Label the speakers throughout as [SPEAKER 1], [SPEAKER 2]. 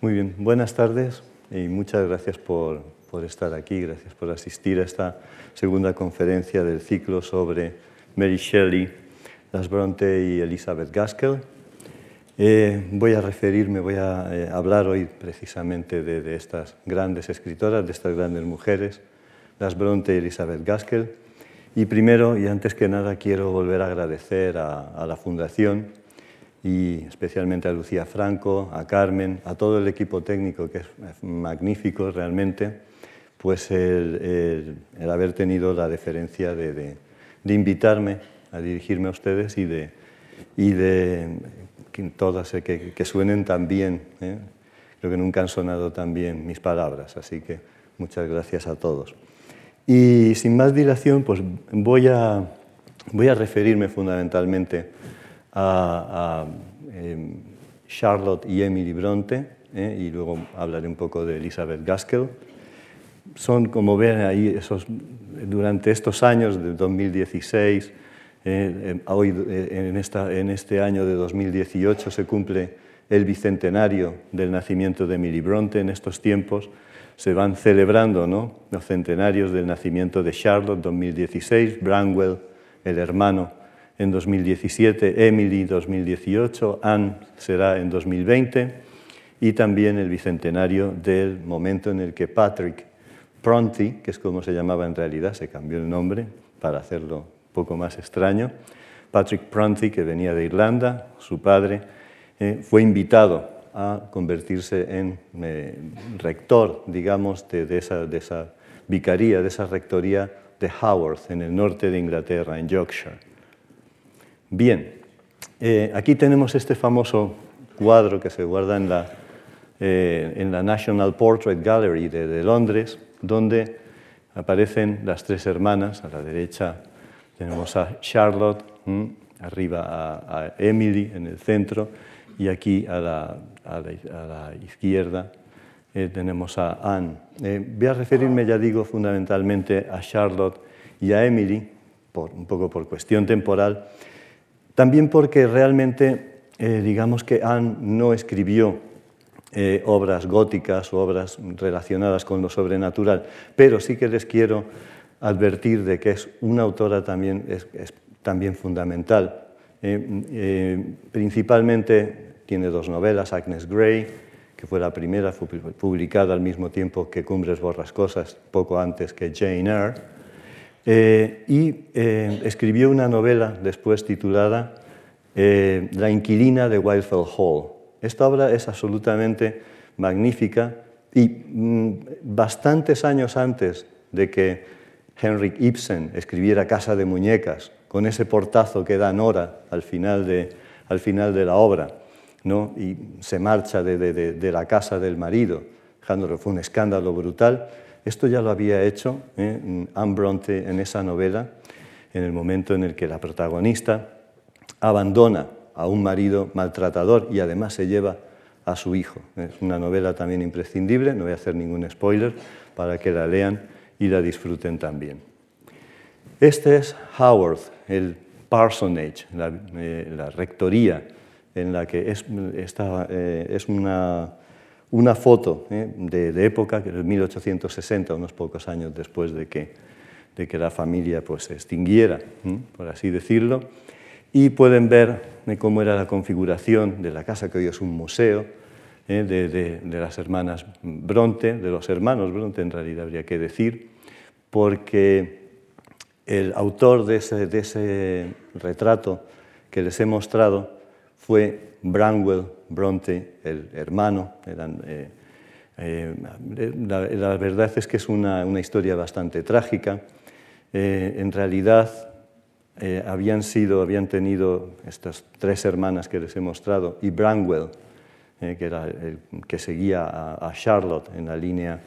[SPEAKER 1] Muy bien, buenas tardes y muchas gracias por, por, estar aquí, gracias por asistir a esta segunda conferencia del ciclo sobre Mary Shelley, Las Bronte y Elizabeth Gaskell. Eh, voy a referirme, voy a eh, hablar hoy precisamente de, de, estas grandes escritoras, de estas grandes mujeres, Las Bronte y Elizabeth Gaskell. Y primero y antes que nada quiero volver a agradecer a, a la Fundación y especialmente a Lucía Franco, a Carmen, a todo el equipo técnico que es magnífico realmente, pues el, el, haber tenido la deferencia de, invitarme a dirigirme a ustedes y de, que todas que, que suenen tan bien. ¿eh? Creo que nunca han sonado tan bien mis palabras, así que muchas gracias a todos. Y sin más dilación, pues voy a referirme fundamentalmente a, eh, Charlotte y Emily Bronte, eh, y luego hablaré un poco de Elizabeth Gaskell. Son, como ven ahí, esos, durante estos años de 2016, eh, hoy en, esta, en este año de 2018 se cumple el bicentenario del nacimiento de Emily Bronte. En estos tiempos se van celebrando ¿no? los centenarios del nacimiento de Charlotte, 2016, Branwell, el hermano, en 2017, Emily 2018, Anne será en 2020 y también el bicentenario del momento en el que Patrick Pronti, que es como se llamaba en realidad, se cambió el nombre para hacerlo un poco más extraño, Patrick Pronti, que venía de Irlanda, su padre, eh, fue invitado a convertirse en eh, rector, digamos, de, de, esa, de esa vicaría, de esa rectoría de Haworth, en el norte de Inglaterra, en Yorkshire. Bien, eh, aquí tenemos este famoso cuadro que se guarda en la, eh, en la National Portrait Gallery de, de, Londres, donde aparecen las tres hermanas. A la derecha tenemos a Charlotte, ¿m? arriba a, a, Emily en el centro, y aquí a la, a la, a la izquierda eh, tenemos a Anne. Eh, voy a referirme, ya digo, fundamentalmente a Charlotte y a Emily, por, un poco por cuestión temporal, también porque realmente, eh, digamos que Anne no escribió eh, obras góticas o obras relacionadas con lo sobrenatural, pero sí que les quiero advertir de que es una autora también, también fundamental. Eh, principalmente tiene dos novelas, Agnes Grey, que fue la primera, fue publicada al mismo tiempo que Cumbres Borrascosas, poco antes que Jane Eyre, eh, y eh, escribió una novela después titulada eh, La inquilina de Wildfell Hall. Esta obra es absolutamente magnífica y mm, bastantes años antes de que Henrik Ibsen escribiera Casa de Muñecas, con ese portazo que da Nora al final de, al final de la obra, ¿no? y se marcha de, de, de la casa del marido, fue un escándalo brutal, esto ya lo había hecho ¿eh? Anne Bronte en esa novela, en el momento en el que la protagonista abandona a un marido maltratador y además se lleva a su hijo. Es una novela también imprescindible, no voy a hacer ningún spoiler para que la lean y la disfruten también. Este es Howard, el parsonage, la, eh, la rectoría en la que es, eh, es una una foto ¿eh? de, de, época, que es 1860, unos pocos años después de que, de que la familia pues, se extinguiera, ¿eh? por así decirlo, y pueden ver ¿eh? cómo era la configuración de la casa, que hoy es un museo, de, de, las hermanas Bronte, de los hermanos Bronte en realidad habría que decir, porque el autor de ese, de ese retrato que les he mostrado fue Branwell Bronte, el hermano. Eh, eh, la, verdad es que es una, historia bastante trágica. Eh, en realidad habían sido, habían tenido estas tres hermanas que les he mostrado y Branwell, que era el que seguía a, a, Charlotte en la línea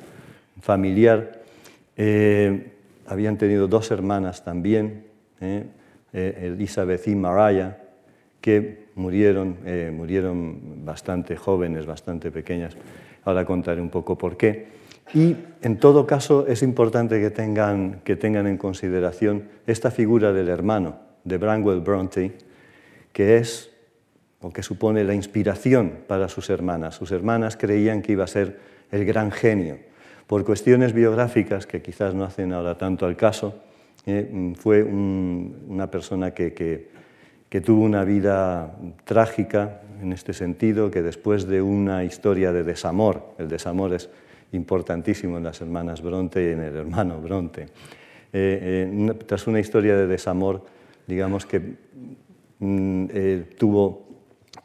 [SPEAKER 1] familiar, habían tenido dos hermanas también, Elizabeth y Mariah, que murieron, eh, murieron bastante jóvenes, bastante pequeñas. Ahora contaré un poco por qué. Y en todo caso es importante que tengan, que tengan en consideración esta figura del hermano de Branwell Bronte, que es o que supone la inspiración para sus hermanas. Sus hermanas creían que iba a ser el gran genio. Por cuestiones biográficas que quizás no hacen ahora tanto al caso, eh, fue una persona que, que, tuvo una vida trágica en este sentido, que después de una historia de desamor, el desamor es importantísimo en las hermanas Bronte y en el hermano Bronte, eh, eh, tras una historia de desamor, digamos que mm, tuvo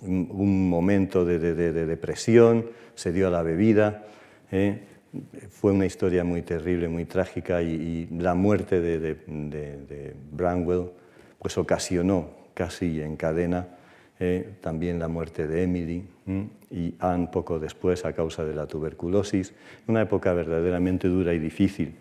[SPEAKER 1] un momento de, depresión, se dio a la bebida. ¿eh? Fue una historia muy terrible, muy trágica y, la muerte de, Branwell pues ocasionó casi en cadena ¿eh? también la muerte de Emily y Anne poco después a causa de la tuberculosis. Una época verdaderamente dura y difícil.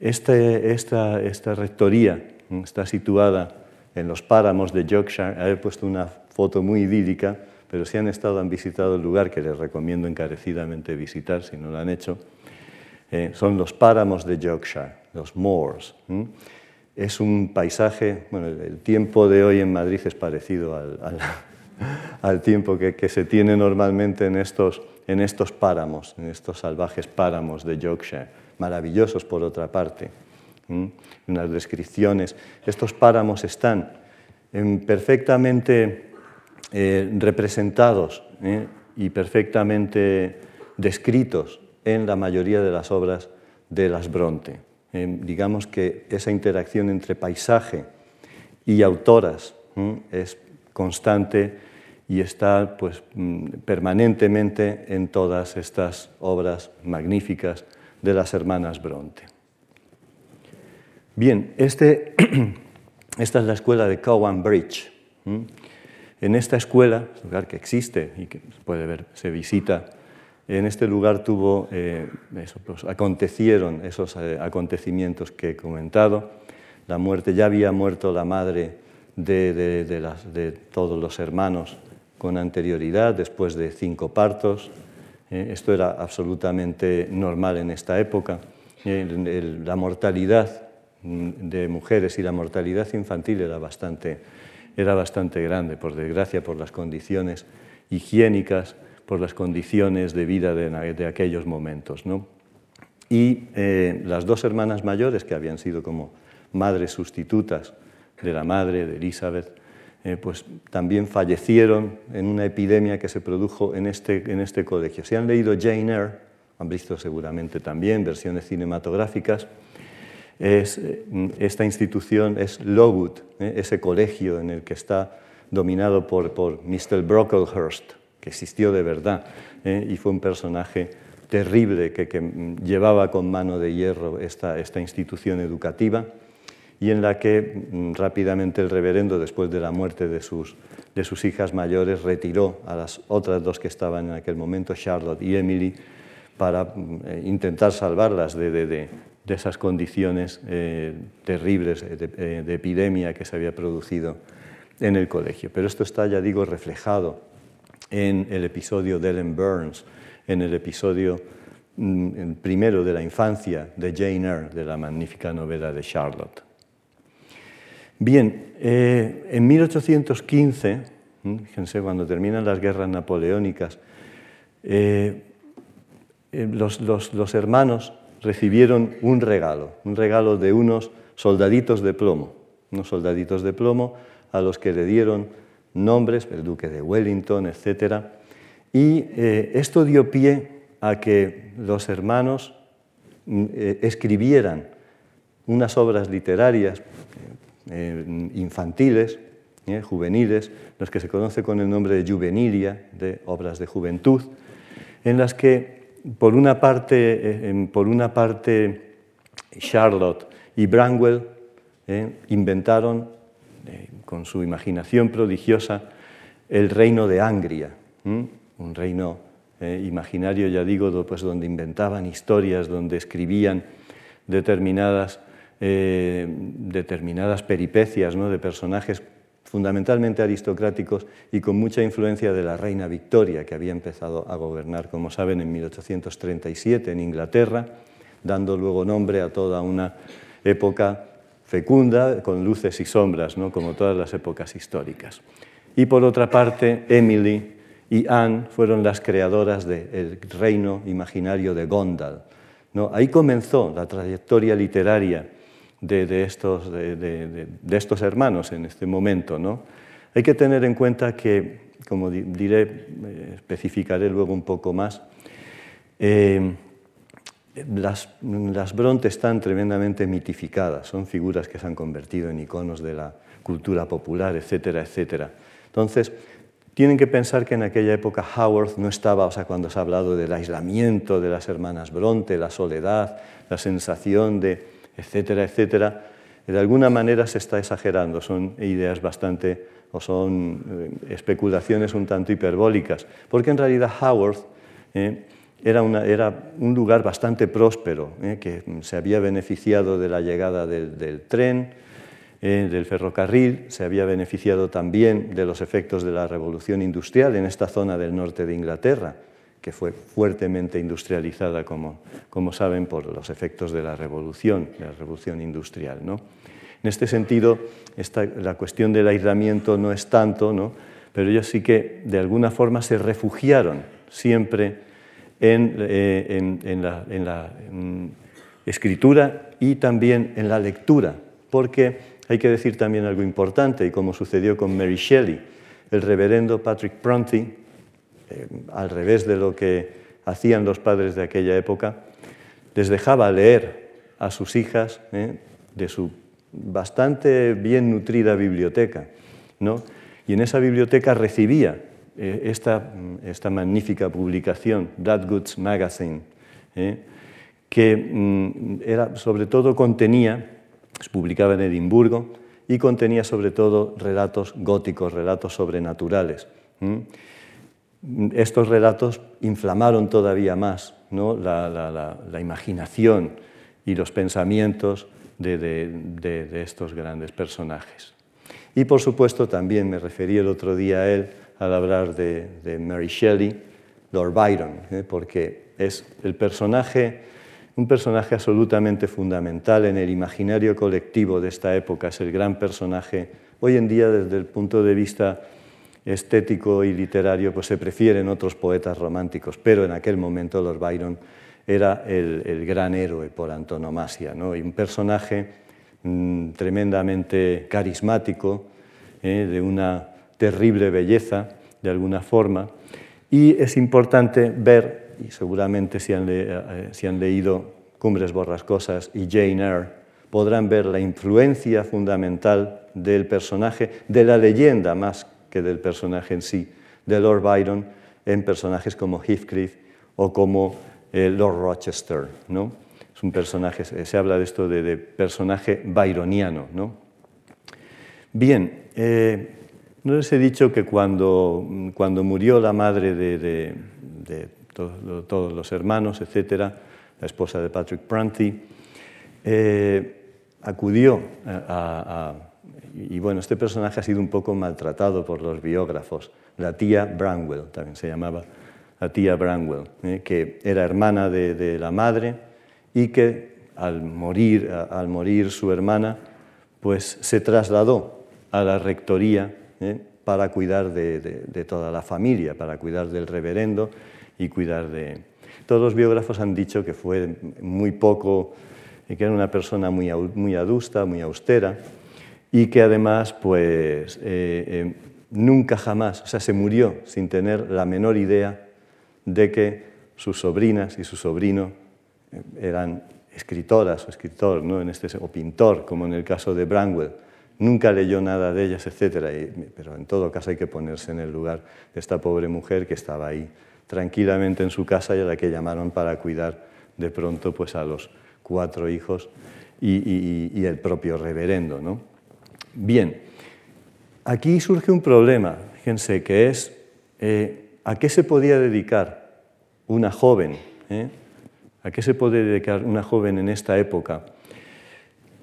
[SPEAKER 1] Este, esta, esta rectoría está situada en los páramos de Yorkshire. He puesto una foto muy idílica, pero si han estado, han visitado el lugar que les recomiendo encarecidamente visitar si no lo han hecho, eh, son los páramos de Yorkshire, los moors. Es un paisaje, bueno, el tiempo de hoy en Madrid es parecido al, tiempo que, se tiene normalmente en estos, en estos páramos, en estos salvajes páramos de Yorkshire, maravillosos por otra parte. Unas descripciones. Estos páramos están perfectamente eh, representados eh, y perfectamente descritos en la mayoría de las obras de las Bronte. Eh, digamos que esa interacción entre paisaje y autoras es constante y está pues, mm, permanentemente en todas estas obras magníficas de las hermanas Bronte. Bien, este, esta es la escuela de Cowan Bridge. En esta escuela, lugar que existe y que puede ver, se visita, en este lugar tuvo, eh, pues, acontecieron esos eh, acontecimientos que he comentado. La muerte, ya había muerto la madre de, todos los hermanos con anterioridad, después de cinco partos. Eh, esto era absolutamente normal en esta época. la mortalidad de mujeres y la mortalidad infantil era bastante era bastante grande, por desgracia, por las condiciones higiénicas, por las condiciones de vida de, aquellos momentos. ¿no? Y eh, las dos hermanas mayores, que habían sido como madres sustitutas de la madre de Elizabeth, eh, pues también fallecieron en una epidemia que se produjo en este, en este colegio. Si han leído Jane Eyre, han visto seguramente también versiones cinematográficas, es, eh, esta institución es Lowood, ese colegio en el que está dominado por, por Mr. Brocklehurst, que existió de verdad eh, y fue un personaje terrible que, llevaba con mano de hierro esta, institución educativa y en la que mm, rápidamente el reverendo, después de la muerte de sus, de sus hijas mayores, retiró a las otras dos que estaban en aquel momento, Charlotte y Emily, para mm, intentar salvarlas de, de, de esas condiciones eh, terribles eh, de, epidemia que se había producido en el colegio. Pero esto está, ya digo, reflejado en el episodio de Ellen Burns, en el episodio mm, primero de la infancia de Jane Eyre, de la magnífica novela de Charlotte. Bien, eh, en 1815, fíjense, cuando terminan las guerras napoleónicas, los, los hermanos recibieron un regalo, un regalo de unos soldaditos de plomo, unos soldaditos de plomo a los que le dieron nombres, el duque de Wellington, etc. Y eh, esto dio pie a que los hermanos mm, eh, escribieran unas obras literarias eh, infantiles, juveniles, las que se conoce con el nombre de juvenilia, de obras de juventud, en las que por una parte, por una parte Charlotte y Branwell inventaron con su imaginación prodigiosa el reino de Angria, un reino imaginario, ya digo, pues, donde inventaban historias, donde escribían determinadas, determinadas peripecias ¿no? de personajes fundamentalmente aristocráticos y con mucha influencia de la reina Victoria, que había empezado a gobernar, como saben, en 1837 en Inglaterra, dando luego nombre a toda una época fecunda, con luces y sombras, ¿no? como todas las épocas históricas. Y por otra parte, Emily y Anne fueron las creadoras del reino imaginario de Gondal. ¿no? Ahí comenzó la trayectoria literaria de, estos, de, estos, hermanos en este momento. ¿no? Hay que tener en cuenta que, como diré, eh, especificaré luego un poco más, eh, las, las Bronte están tremendamente mitificadas, son figuras que se han convertido en iconos de la cultura popular, etcétera, etcétera. Entonces, tienen que pensar que en aquella época Howard no estaba, o sea, cuando se ha hablado del aislamiento de las hermanas Bronte, la soledad, la sensación de, etcétera, etcétera, de alguna manera se está exagerando, son ideas bastante, o son eh, especulaciones un tanto hiperbólicas, porque en realidad Howard eh, era, un lugar bastante próspero, eh, que se había beneficiado de la llegada del, tren, eh, del ferrocarril, se había beneficiado también de los efectos de la revolución industrial en esta zona del norte de Inglaterra, que fue fuertemente industrializada, como, saben, por los efectos de la revolución, de la revolución industrial. En este sentido, la cuestión del aislamiento no es tanto, ¿no? pero ellos sí que de alguna forma se refugiaron siempre eh, en, la, escritura y también en la lectura, porque hay que decir también algo importante, y como sucedió con Mary Shelley, el reverendo Patrick Prunty, eh, al revés de lo que hacían los padres de aquella época, les dejaba leer a sus hijas eh, de su bastante bien nutrida biblioteca, ¿no? y en esa biblioteca recibía eh, esta, esta, magnífica publicación, That Goods Magazine, eh, que mm, era, sobre todo contenía, se publicaba en Edimburgo, y contenía sobre todo relatos góticos, relatos sobrenaturales. Estos relatos inflamaron todavía más ¿no? la, imaginación y los pensamientos de, de, estos grandes personajes. Y por supuesto también me referí el otro día a él, al hablar de, Mary Shelley, Lord Byron, ¿eh? porque es el personaje, un personaje absolutamente fundamental en el imaginario colectivo de esta época, es el gran personaje. Hoy en día, desde el punto de vista estético y literario, pues se prefieren otros poetas románticos, pero en aquel momento Lord Byron era el, gran héroe por antonomasia, ¿no? y un personaje mm, tremendamente carismático, ¿eh? de una terrible belleza, de alguna forma, y es importante ver, y seguramente si han, eh, si han leído Cumbres Borrascosas y Jane Eyre, podrán ver la influencia fundamental del personaje, de la leyenda más que del personaje en sí, de Lord Byron, en personajes como Heathcliff o como eh, Lord Rochester. ¿no? Es un se habla de esto de, personaje byroniano. ¿no? Bien, eh, no les he dicho que cuando, cuando murió la madre de, todos los hermanos, etcétera, la esposa de Patrick Prunty, eh, acudió a, y bueno, este personaje ha sido un poco maltratado por los biógrafos, la tía Branwell, también se llamaba la tía Branwell, eh, que era hermana de, la madre y que al morir, al morir su hermana, pues se trasladó a la rectoría ¿eh? para cuidar de, toda la familia, para cuidar del reverendo y cuidar de... Todos los biógrafos han dicho que fue muy poco, que era una persona muy, muy adusta, muy austera, y que además, pues, eh, eh, nunca jamás, o sea, se murió sin tener la menor idea de que sus sobrinas y su sobrino eran escritoras o escritor, ¿no? en este, o pintor, como en el caso de Branwell nunca leyó nada de ellas, etc. pero en todo caso hay que ponerse en el lugar de esta pobre mujer que estaba ahí tranquilamente en su casa y a la que llamaron para cuidar de pronto pues, a los cuatro hijos y, el propio reverendo. Bien, aquí surge un problema, fíjense, que es eh, a qué se podía dedicar una joven, ¿eh? a qué se puede dedicar una joven en esta época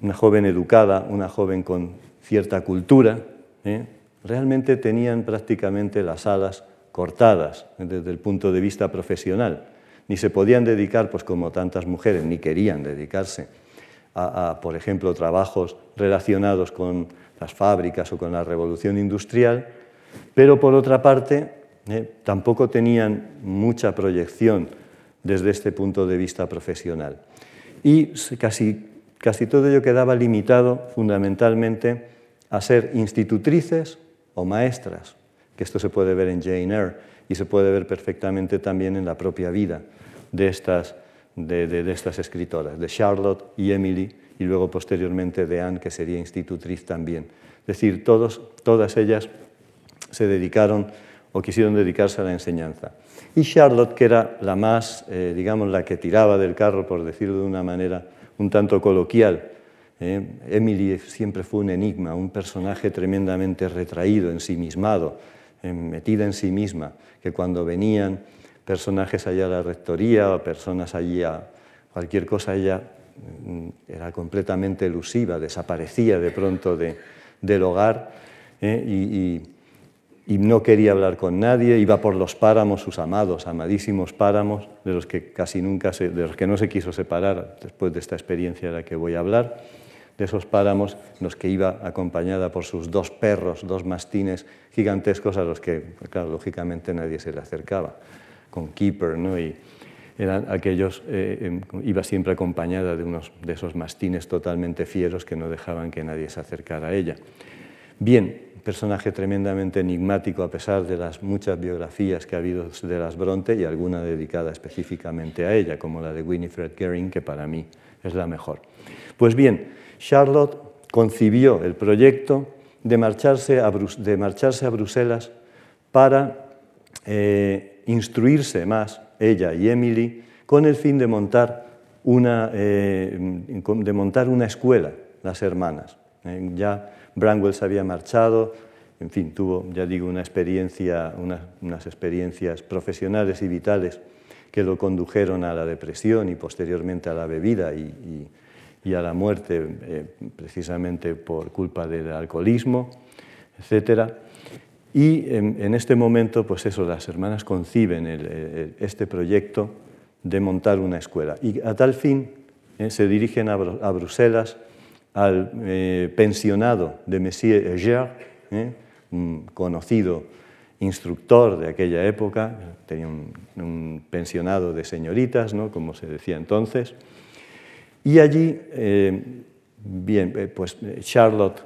[SPEAKER 1] una joven educada, una joven con cierta cultura, ¿eh? realmente tenían prácticamente las alas cortadas desde el punto de vista profesional. Ni se podían dedicar, pues como tantas mujeres, ni querían dedicarse a, por ejemplo, trabajos relacionados con las fábricas o con la revolución industrial, Pero por otra parte, tampoco tenían mucha proyección desde este punto de vista profesional. Y casi, casi todo ello quedaba limitado fundamentalmente a ser institutrices o maestras, que esto se puede ver en Jane Eyre y se puede ver perfectamente también en la propia vida de estas, de, estas escritoras, de Charlotte y Emily, y luego posteriormente de Anne, que sería institutriz también. Es decir, todos, todas ellas se dedicaron o quisieron dedicarse a la enseñanza. Y Charlotte, que era la más, eh, digamos, la que tiraba del carro, por decirlo de una manera un tanto coloquial, ¿eh? Emily siempre fue un enigma, un personaje tremendamente retraído, ensimismado, eh, metida en sí misma, que cuando venían personajes allá a la rectoría o personas allí a cualquier cosa, ella mm, era completamente elusiva, desaparecía de pronto del hogar y y no quería hablar con nadie, iba por los páramos, sus amados, amadísimos páramos, de los que casi nunca se, de los que no se quiso separar después de esta experiencia de la que voy a hablar, de esos páramos en los que iba acompañada por sus dos perros, dos mastines gigantescos a los que, claro, lógicamente nadie se le acercaba, con Keeper, ¿no? y eran aquellos, eh, em, iba siempre acompañada de, unos, de esos mastines totalmente fieros que no dejaban que nadie se acercara a ella. Bien, personaje tremendamente enigmático a pesar de las muchas biografías que ha habido de las Bronte y alguna dedicada específicamente a ella, como la de Winifred Gering, que para mí es la mejor. Pues bien, Charlotte concibió el proyecto de marcharse a, de marcharse a Bruselas para eh, instruirse más, ella y Emily, con el fin de montar una, eh, de montar una escuela, las hermanas. Eh, ya Branwell se había marchado, en fin, tuvo, ya digo, una experiencia, unas experiencias profesionales y vitales que lo condujeron a la depresión y posteriormente a la bebida y, a la muerte eh, precisamente por culpa del alcoholismo, etc. Y en, este momento, pues eso, las hermanas conciben este proyecto de montar una escuela. Y a tal fin eh, se dirigen a Bruselas al eh, pensionado de Monsieur Eger, eh, un conocido instructor de aquella época, tenía un, pensionado de señoritas, ¿no? como se decía entonces, y allí, eh, bien, pues Charlotte,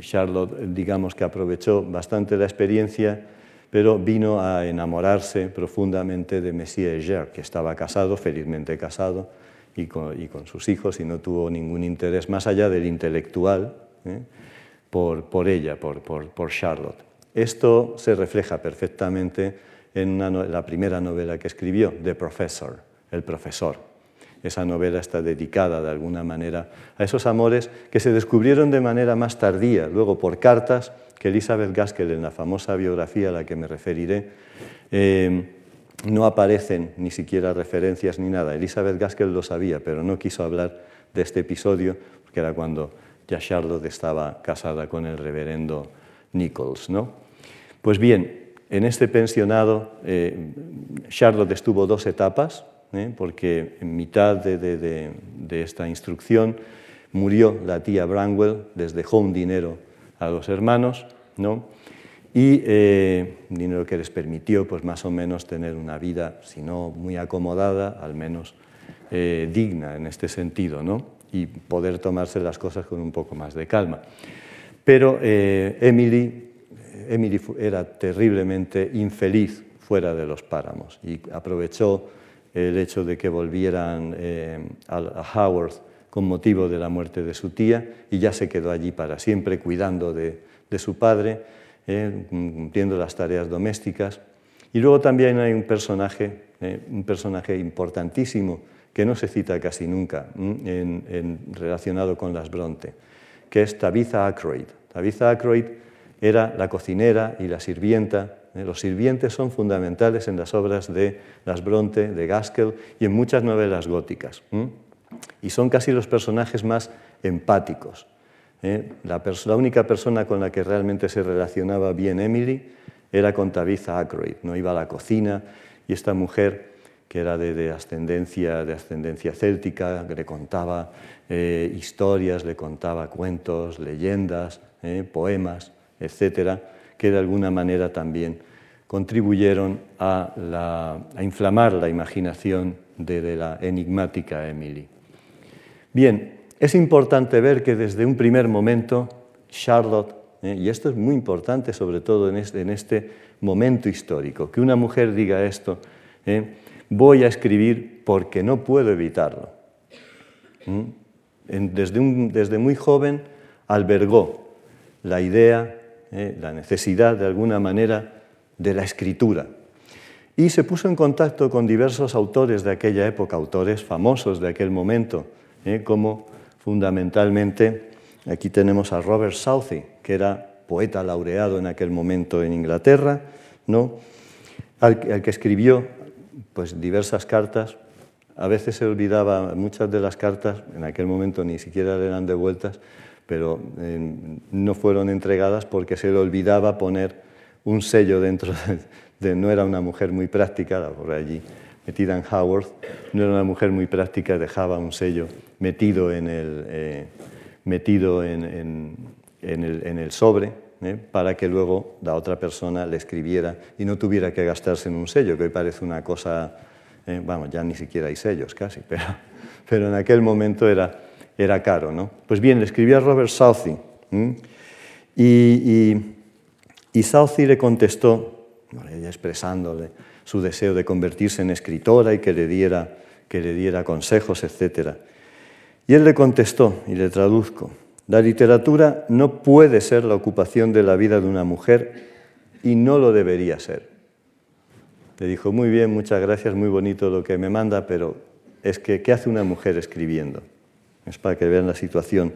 [SPEAKER 1] Charlotte, digamos que aprovechó bastante la experiencia, pero vino a enamorarse profundamente de Monsieur Eger, que estaba casado, felizmente casado, y con, sus hijos y no tuvo ningún interés más allá del intelectual ¿eh? por, por, ella, por, por, Charlotte. Esto se refleja perfectamente en la primera novela que escribió, The Professor, El Profesor. Esa novela está dedicada de alguna manera a esos amores que se descubrieron de manera más tardía, luego por cartas que Elizabeth Gaskell en la famosa biografía a la que me referiré, eh, no aparecen ni siquiera referencias ni nada. Elizabeth Gaskell lo sabía, pero no quiso hablar de este episodio, porque era cuando ya Charlotte estaba casada con el reverendo Nichols. ¿no? Pues bien, en este pensionado eh, Charlotte estuvo dos etapas, ¿eh? porque en mitad de, de, esta instrucción murió la tía Branwell, les dejó un dinero a los hermanos, ¿no? Y eh, dinero que les permitió pues más o menos tener una vida, si no muy acomodada, al menos eh, digna en este sentido, ¿no? y poder tomarse las cosas con un poco más de calma. Pero eh, Emily, Emily era terriblemente infeliz fuera de los páramos y aprovechó el hecho de que volvieran a Howard con motivo de la muerte de su tía y ya se quedó allí para siempre cuidando de su padre eh, cumpliendo las tareas domésticas. Y luego también hay un personaje, eh, un personaje importantísimo que no se cita casi nunca relacionado con las Bronte, que es Tabitha Ackroyd. Tabitha Ackroyd era la cocinera y la sirvienta. Eh, los sirvientes son fundamentales en las obras de las Bronte, de Gaskell y en muchas novelas góticas. Y son casi los personajes más empáticos. ¿Eh? La, única persona con la que realmente se relacionaba bien Emily era con Tabitha Ackroyd. No iba a la cocina y esta mujer, que era de, ascendencia, de ascendencia céltica, le contaba eh, historias, le contaba cuentos, leyendas, eh, poemas etcétera, que de alguna manera también contribuyeron a, inflamar la imaginación de, la enigmática Emily. Bien, es importante ver que desde un primer momento Charlotte, ¿eh? y esto es muy importante sobre todo en este, este, momento histórico, que una mujer diga esto, ¿eh? voy a escribir porque no puedo evitarlo. Desde, desde, muy joven albergó la idea, ¿eh? la necesidad de alguna manera de la escritura. Y se puso en contacto con diversos autores de aquella época, autores famosos de aquel momento, como fundamentalmente, aquí tenemos a Robert Southey, que era poeta laureado en aquel momento en Inglaterra, ¿no? al, que escribió pues, diversas cartas. A veces se olvidaba, muchas de las cartas en aquel momento ni siquiera eran devueltas, pero eh, no fueron entregadas porque se le olvidaba poner un sello dentro de, no era una mujer muy práctica, por allí metida en Howard, no era una mujer muy práctica, dejaba un sello metido en el, eh, metido en, el, sobre ¿eh? para que luego la otra persona le escribiera y no tuviera que gastarse en un sello, que hoy parece una cosa, eh, vamos, ya ni siquiera hay sellos casi, pero, pero en aquel momento era, era caro. ¿no? Pues bien, le escribía Robert Southey y y Southey le contestó, ella expresándole su deseo de convertirse en escritora y que le diera, que le diera consejos, etc. Y él le contestó, y le traduzco, la literatura no puede ser la ocupación de la vida de una mujer y no lo debería ser. Le dijo, muy bien, muchas gracias, muy bonito lo que me manda, pero es que, ¿qué hace una mujer escribiendo? Es para que vean la situación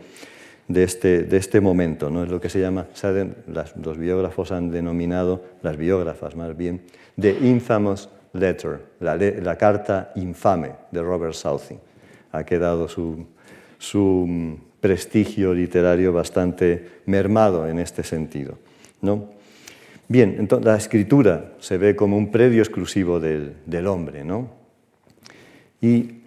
[SPEAKER 1] de este, de este momento, ¿no? es lo que se llama, los biógrafos han denominado, las biógrafas más bien, The Infamous Letter, la, carta infame de Robert Southey. Ha quedado su, su mm, prestigio literario bastante mermado en este sentido. ¿no? Bien, entonces la escritura se ve como un predio exclusivo del, hombre, ¿no? Y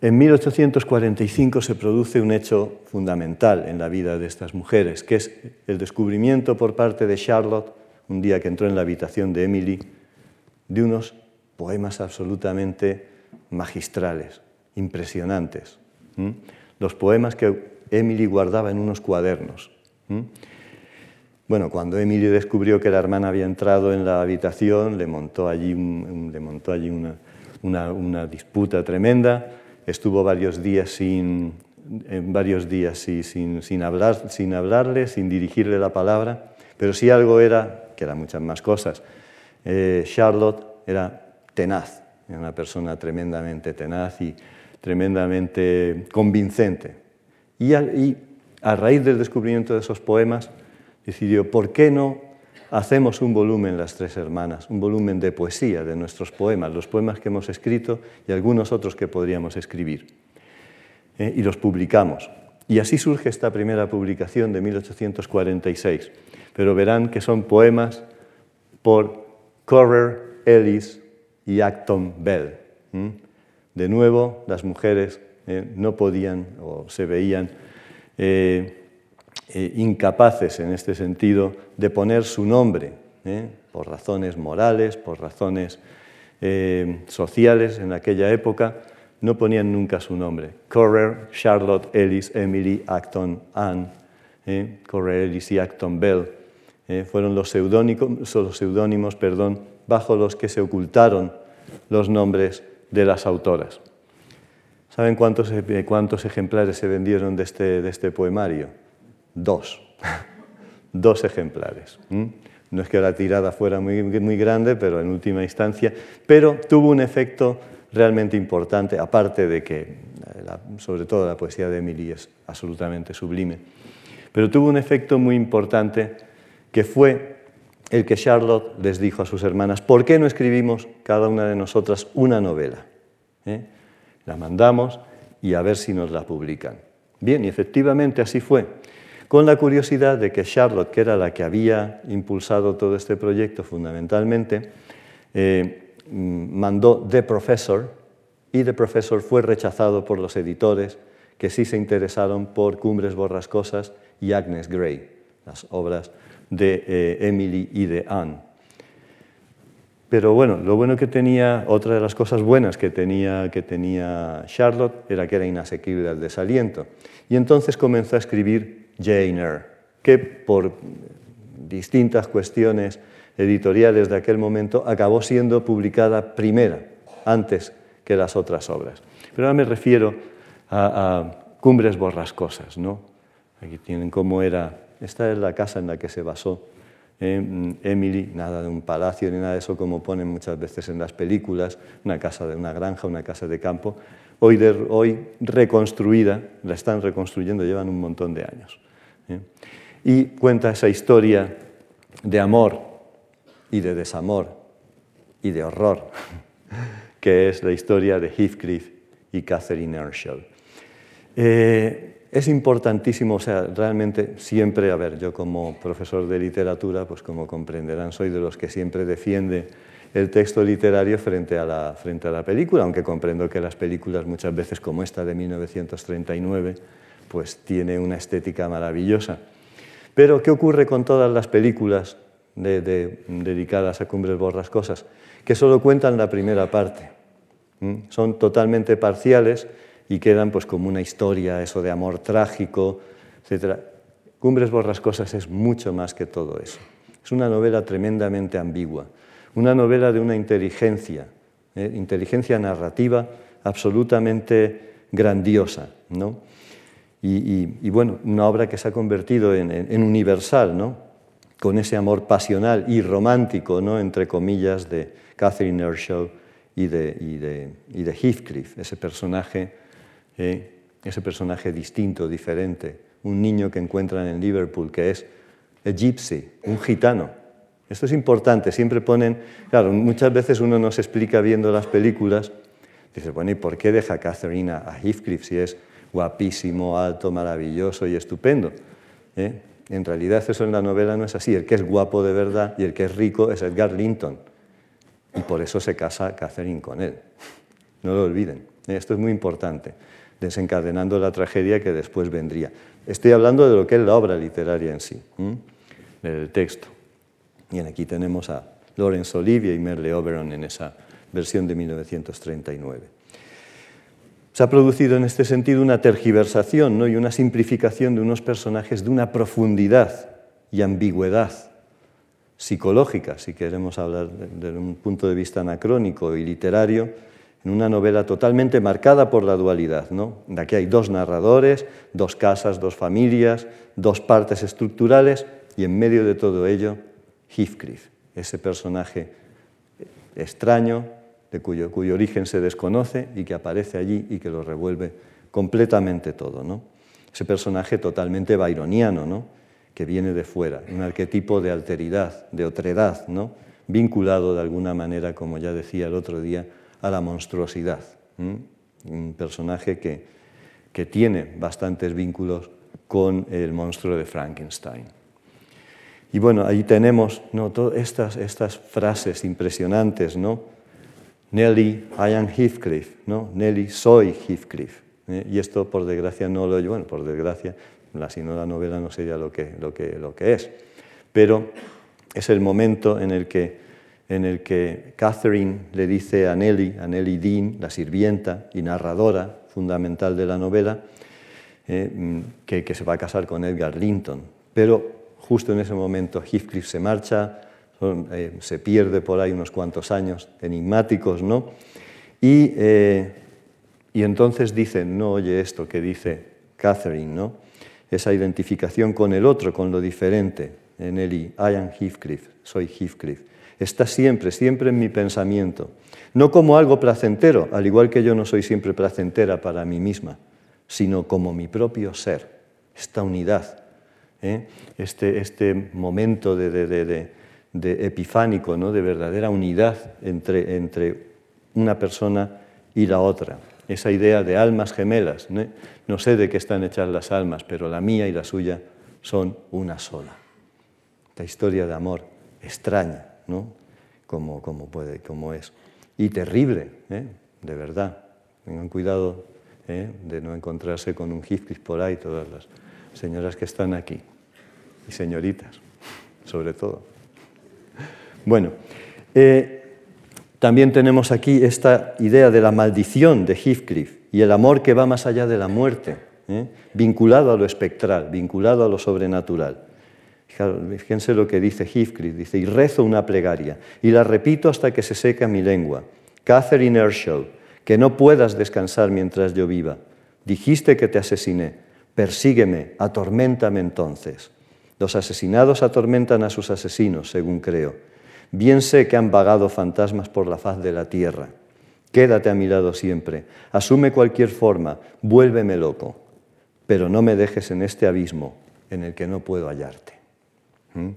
[SPEAKER 1] en 1845 se produce un hecho fundamental en la vida de estas mujeres, que es el descubrimiento por parte de Charlotte, un día que entró en la habitación de Emily, de unos poemas absolutamente magistrales, impresionantes. Los poemas que Emily guardaba en unos cuadernos. Bueno, cuando Emily descubrió que la hermana había entrado en la habitación, le montó allí, le montó allí una disputa tremenda. Estuvo varios días sin, varios días sin, sin, hablar, sin hablarle, sin dirigirle la palabra, pero si algo era, que eran muchas más cosas, eh, Charlotte era tenaz, era una persona tremendamente tenaz y tremendamente convincente. Y a raíz del descubrimiento de esos poemas, decidió, ¿por qué no hacemos un volumen, las tres hermanas, un volumen de poesía de nuestros poemas, los poemas que hemos escrito y algunos otros que podríamos escribir. ¿eh? Y los publicamos. Y así surge esta primera publicación de 1846. Pero verán que son poemas por Correr, Ellis y Acton Bell. De nuevo, las mujeres ¿eh? no podían o se veían eh, eh, incapaces en este sentido de poner su nombre, por razones morales, por razones sociales en aquella época, no ponían nunca su nombre. Correr, Charlotte, Ellis, Emily, Acton, Anne, Correr, Ellis y Acton Bell fueron los los seudónimos perdón, bajo los que se ocultaron los nombres de las autoras. ¿Saben cuántos, cuántos ejemplares se vendieron de este, de este poemario? dos, dos ejemplares. No es que la tirada fuera muy, muy grande, pero en última instancia, pero tuvo un efecto realmente importante, aparte de que, eh, sobre todo la poesía de Emily es absolutamente sublime, pero tuvo un efecto muy importante que fue el que Charlotte les dijo a sus hermanas, ¿por qué no escribimos cada una de nosotras una novela? ¿Eh? La mandamos y a ver si nos la publican. Bien, y efectivamente así fue con la curiosidad de que Charlotte, que era la que había impulsado todo este proyecto fundamentalmente, eh, mandó The Professor y The Professor fue rechazado por los editores que sí se interesaron por Cumbres Borrascosas y Agnes Grey, las obras de eh, Emily y de Anne. Pero bueno, lo bueno que tenía, otra de las cosas buenas que tenía, que tenía Charlotte era que era inasequible al desaliento. Y entonces comenzó a escribir Jane Eyre, que por distintas cuestiones editoriales de aquel momento acabó siendo publicada primera, antes que las otras obras. Pero ahora me refiero a, Cumbres Borrascosas, ¿no? Aquí tienen cómo era, esta es la casa en la que se basó eh, Emily, nada de un palacio ni nada de eso como ponen muchas veces en las películas, una casa de una granja, una casa de campo, hoy, hoy reconstruida, la están reconstruyendo, llevan un montón de años. ¿eh? Y cuenta esa historia de amor y de desamor y de horror, que es la historia de Heathcliff y Catherine Earnshaw. Eh, es importantísimo, o sea, realmente siempre, a ver, yo como profesor de literatura, pues como comprenderán, soy de los que siempre defiende el texto literario frente a la, frente a la película, aunque comprendo que las películas muchas veces, como esta de 1939, pues tiene una estética maravillosa. Pero, ¿qué ocurre con todas las películas dedicadas a Cumbres Borrascosas? Que solo cuentan la primera parte. Son totalmente parciales y quedan pues como una historia, eso de amor trágico, etc. Cumbres borrascosas es mucho más que todo eso. Es una novela tremendamente ambigua, una novela de una inteligencia, ¿eh? inteligencia narrativa absolutamente grandiosa, ¿no? Y, bueno, una obra que se ha convertido en, universal, ¿no? con ese amor pasional y romántico, ¿no? entre comillas, de Catherine Earnshaw y de, y de, y de Heathcliff, ese personaje ¿eh? ese personaje distinto, diferente, un niño que encuentran en Liverpool que es a gypsy, un gitano. Esto es importante, siempre ponen, claro, muchas veces uno nos explica viendo las películas, dice, bueno, ¿y por qué deja Catherine a Heathcliff si es guapísimo, alto, maravilloso y estupendo? ¿Eh? En realidad eso en la novela no es así, el que es guapo de verdad y el que es rico es Edgar Linton, y por eso se casa Catherine con él. No lo olviden, ¿eh? esto es muy importante desencadenando la tragedia que después vendría. Estoy hablando de lo que es la obra literaria en sí, del texto. Y aquí tenemos a Laurence Olivier y Merle Oberon en esa versión de 1939. Se ha producido en este sentido una tergiversación ¿no? y una simplificación de unos personajes de una profundidad y ambigüedad psicológica, si queremos hablar desde un punto de vista anacrónico y literario, en una novela totalmente marcada por la dualidad. ¿no? Aquí hay dos narradores, dos casas, dos familias, dos partes estructurales y en medio de todo ello Heathcliff, ese personaje extraño, de cuyo, cuyo, origen se desconoce y que aparece allí y que lo revuelve completamente todo. ¿no? Ese personaje totalmente byroniano, ¿no? que viene de fuera, un arquetipo de alteridad, de otredad, ¿no? vinculado de alguna manera, como ya decía el otro día, a la monstruosidad. Un personaje que, que, tiene bastantes vínculos con el monstruo de Frankenstein. Y bueno, ahí tenemos ¿no? Todas estas, estas frases impresionantes, ¿no? Nelly, I am Heathcliff, ¿no? Nelly, soy Heathcliff. ¿eh? Y esto, por desgracia, no lo bueno, por desgracia, si no la novela no sería lo que, lo, que, lo que es. Pero es el momento en el que en el que Catherine le dice a Nelly, a Nelly Dean, la sirvienta y narradora fundamental de la novela, eh, que, se va a casar con Edgar Linton. Pero justo en ese momento Heathcliff se marcha, eh, se pierde por ahí unos cuantos años enigmáticos, ¿no? Y, eh, y entonces dicen, no oye esto que dice Catherine, ¿no? Esa identificación con el otro, con lo diferente. Nelly, I am Heathcliff, soy Heathcliff está siempre, siempre en mi pensamiento. No como algo placentero, al igual que yo no soy siempre placentera para mí misma, sino como mi propio ser, esta unidad, ¿eh? este, este, momento de, epifánico, ¿no? de verdadera unidad entre, entre, una persona y la otra. Esa idea de almas gemelas. no sé de qué están hechas las almas, pero la mía y la suya son una sola. Esta historia de amor extraña, como, puede, como es. Y terrible, ¿eh? de verdad. Tengan cuidado ¿eh? de no encontrarse con un Heathcliff por ahí, todas las señoras que están aquí, y señoritas, sobre todo. Bueno, eh, también tenemos aquí esta idea de la maldición de Heathcliff y el amor que va más allá de la muerte, vinculado a lo espectral, vinculado a lo sobrenatural. Fíjense lo que dice Heathcliff, dice, y rezo una plegaria, y la repito hasta que se seca mi lengua. Catherine Ershaw, que no puedas descansar mientras yo viva. Dijiste que te asesiné, persígueme, atorméntame entonces. Los asesinados atormentan a sus asesinos, según creo. Bien sé que han vagado fantasmas por la faz de la tierra. Quédate a mi lado siempre, asume cualquier forma, vuélveme loco, pero no me dejes en este abismo en el que no puedo hallarte. ¿Mm?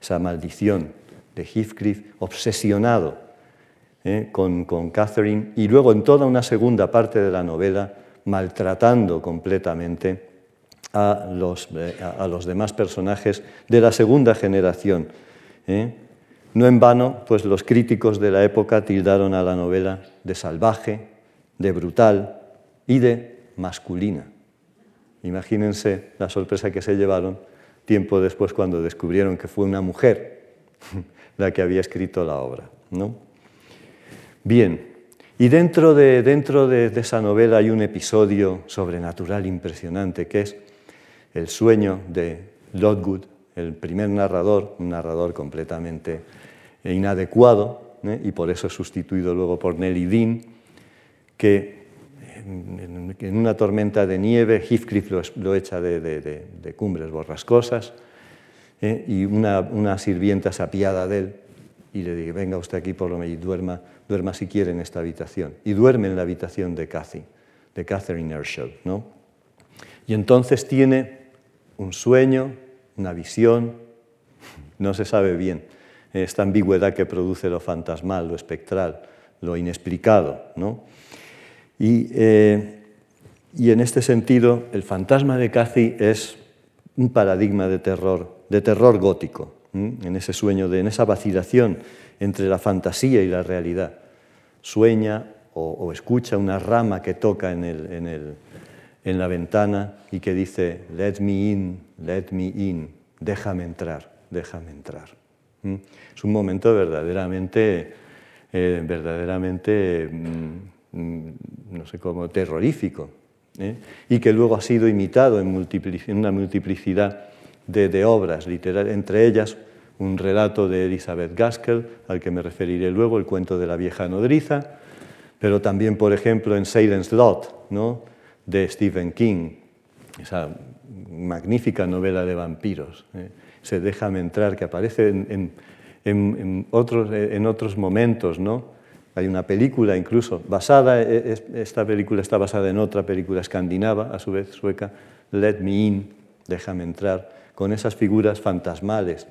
[SPEAKER 1] Esa maldición de Heathcliff obsesionado ¿eh? con, Catherine y luego en toda una segunda parte de la novela maltratando completamente a los, eh, a los demás personajes de la segunda generación. ¿eh? No en vano, pues los críticos de la época tildaron a la novela de salvaje, de brutal y de masculina. Imagínense la sorpresa que se llevaron tiempo después cuando descubrieron que fue una mujer la que había escrito la obra. ¿no? Bien, y dentro, de, dentro de, esa novela hay un episodio sobrenatural impresionante que es el sueño de Lotwood, el primer narrador, un narrador completamente inadecuado, ¿eh? y por eso es sustituido luego por Nelly Dean, que en, una tormenta de nieve Heathcliff lo, echa de, cumbres borrascosas, ¿eh? y una, una, sirvienta se apiada de él y le dice, venga usted aquí por lo menos duerma, duerma si quiere en esta habitación. Y duerme en la habitación de Cathy, de Catherine Ershaw. ¿no? Y entonces tiene un sueño, una visión, no se sabe bien esta ambigüedad que produce lo fantasmal, lo espectral, lo inexplicado. ¿no? Y, eh, y, en este sentido, el fantasma de Cathy es un paradigma de terror, de terror gótico, en ese sueño, de, en esa vacilación entre la fantasía y la realidad. Sueña o, o escucha una rama que toca en, el, en, el, en la ventana y que dice, let me in, let me in, déjame entrar, déjame entrar. Es un momento verdaderamente, eh, verdaderamente mm, no sé cómo, terrorífico, ¿eh? y que luego ha sido imitado en, una multiplicidad de, obras literarias, entre ellas un relato de Elizabeth Gaskell, al que me referiré luego, el cuento de la vieja nodriza, pero también, por ejemplo, en Salem's Lot, ¿no? de Stephen King, esa magnífica novela de vampiros. ¿eh? se déjame entrar, que aparece en, otros, en otros momentos, ¿no? Hay una película incluso basada, e, e, esta película está basada en otra película escandinava, a su vez sueca, Let Me In, déjame entrar, con esas figuras fantasmales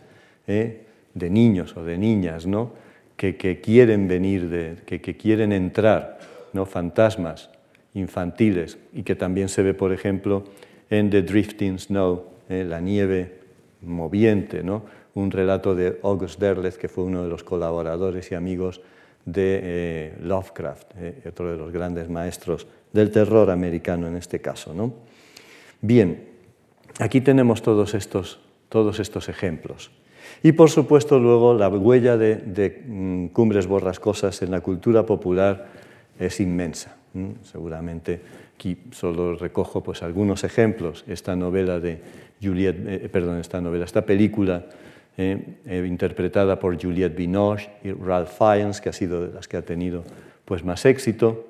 [SPEAKER 1] ¿eh? de niños o de niñas, ¿no? que, quieren venir, que, quieren entrar, ¿no? fantasmas infantiles, y que también se ve, por ejemplo, en The Drifting Snow, ¿eh? la nieve moviente, ¿no? un relato de August Derleth, que fue uno de los colaboradores y amigos de eh, Lovecraft, eh, otro de los grandes maestros del terror americano en este caso. ¿no? Bien, aquí tenemos todos estos, todos estos ejemplos. Y por supuesto luego la huella de, mm, Cumbres Borrascosas en la cultura popular es inmensa. Seguramente aquí solo recojo pues, algunos ejemplos. Esta novela de Juliette, eh, perdón, esta novela, esta película eh, eh, interpretada por Juliette Binoche y Ralph Fiennes, que ha sido de las que ha tenido pues, más éxito.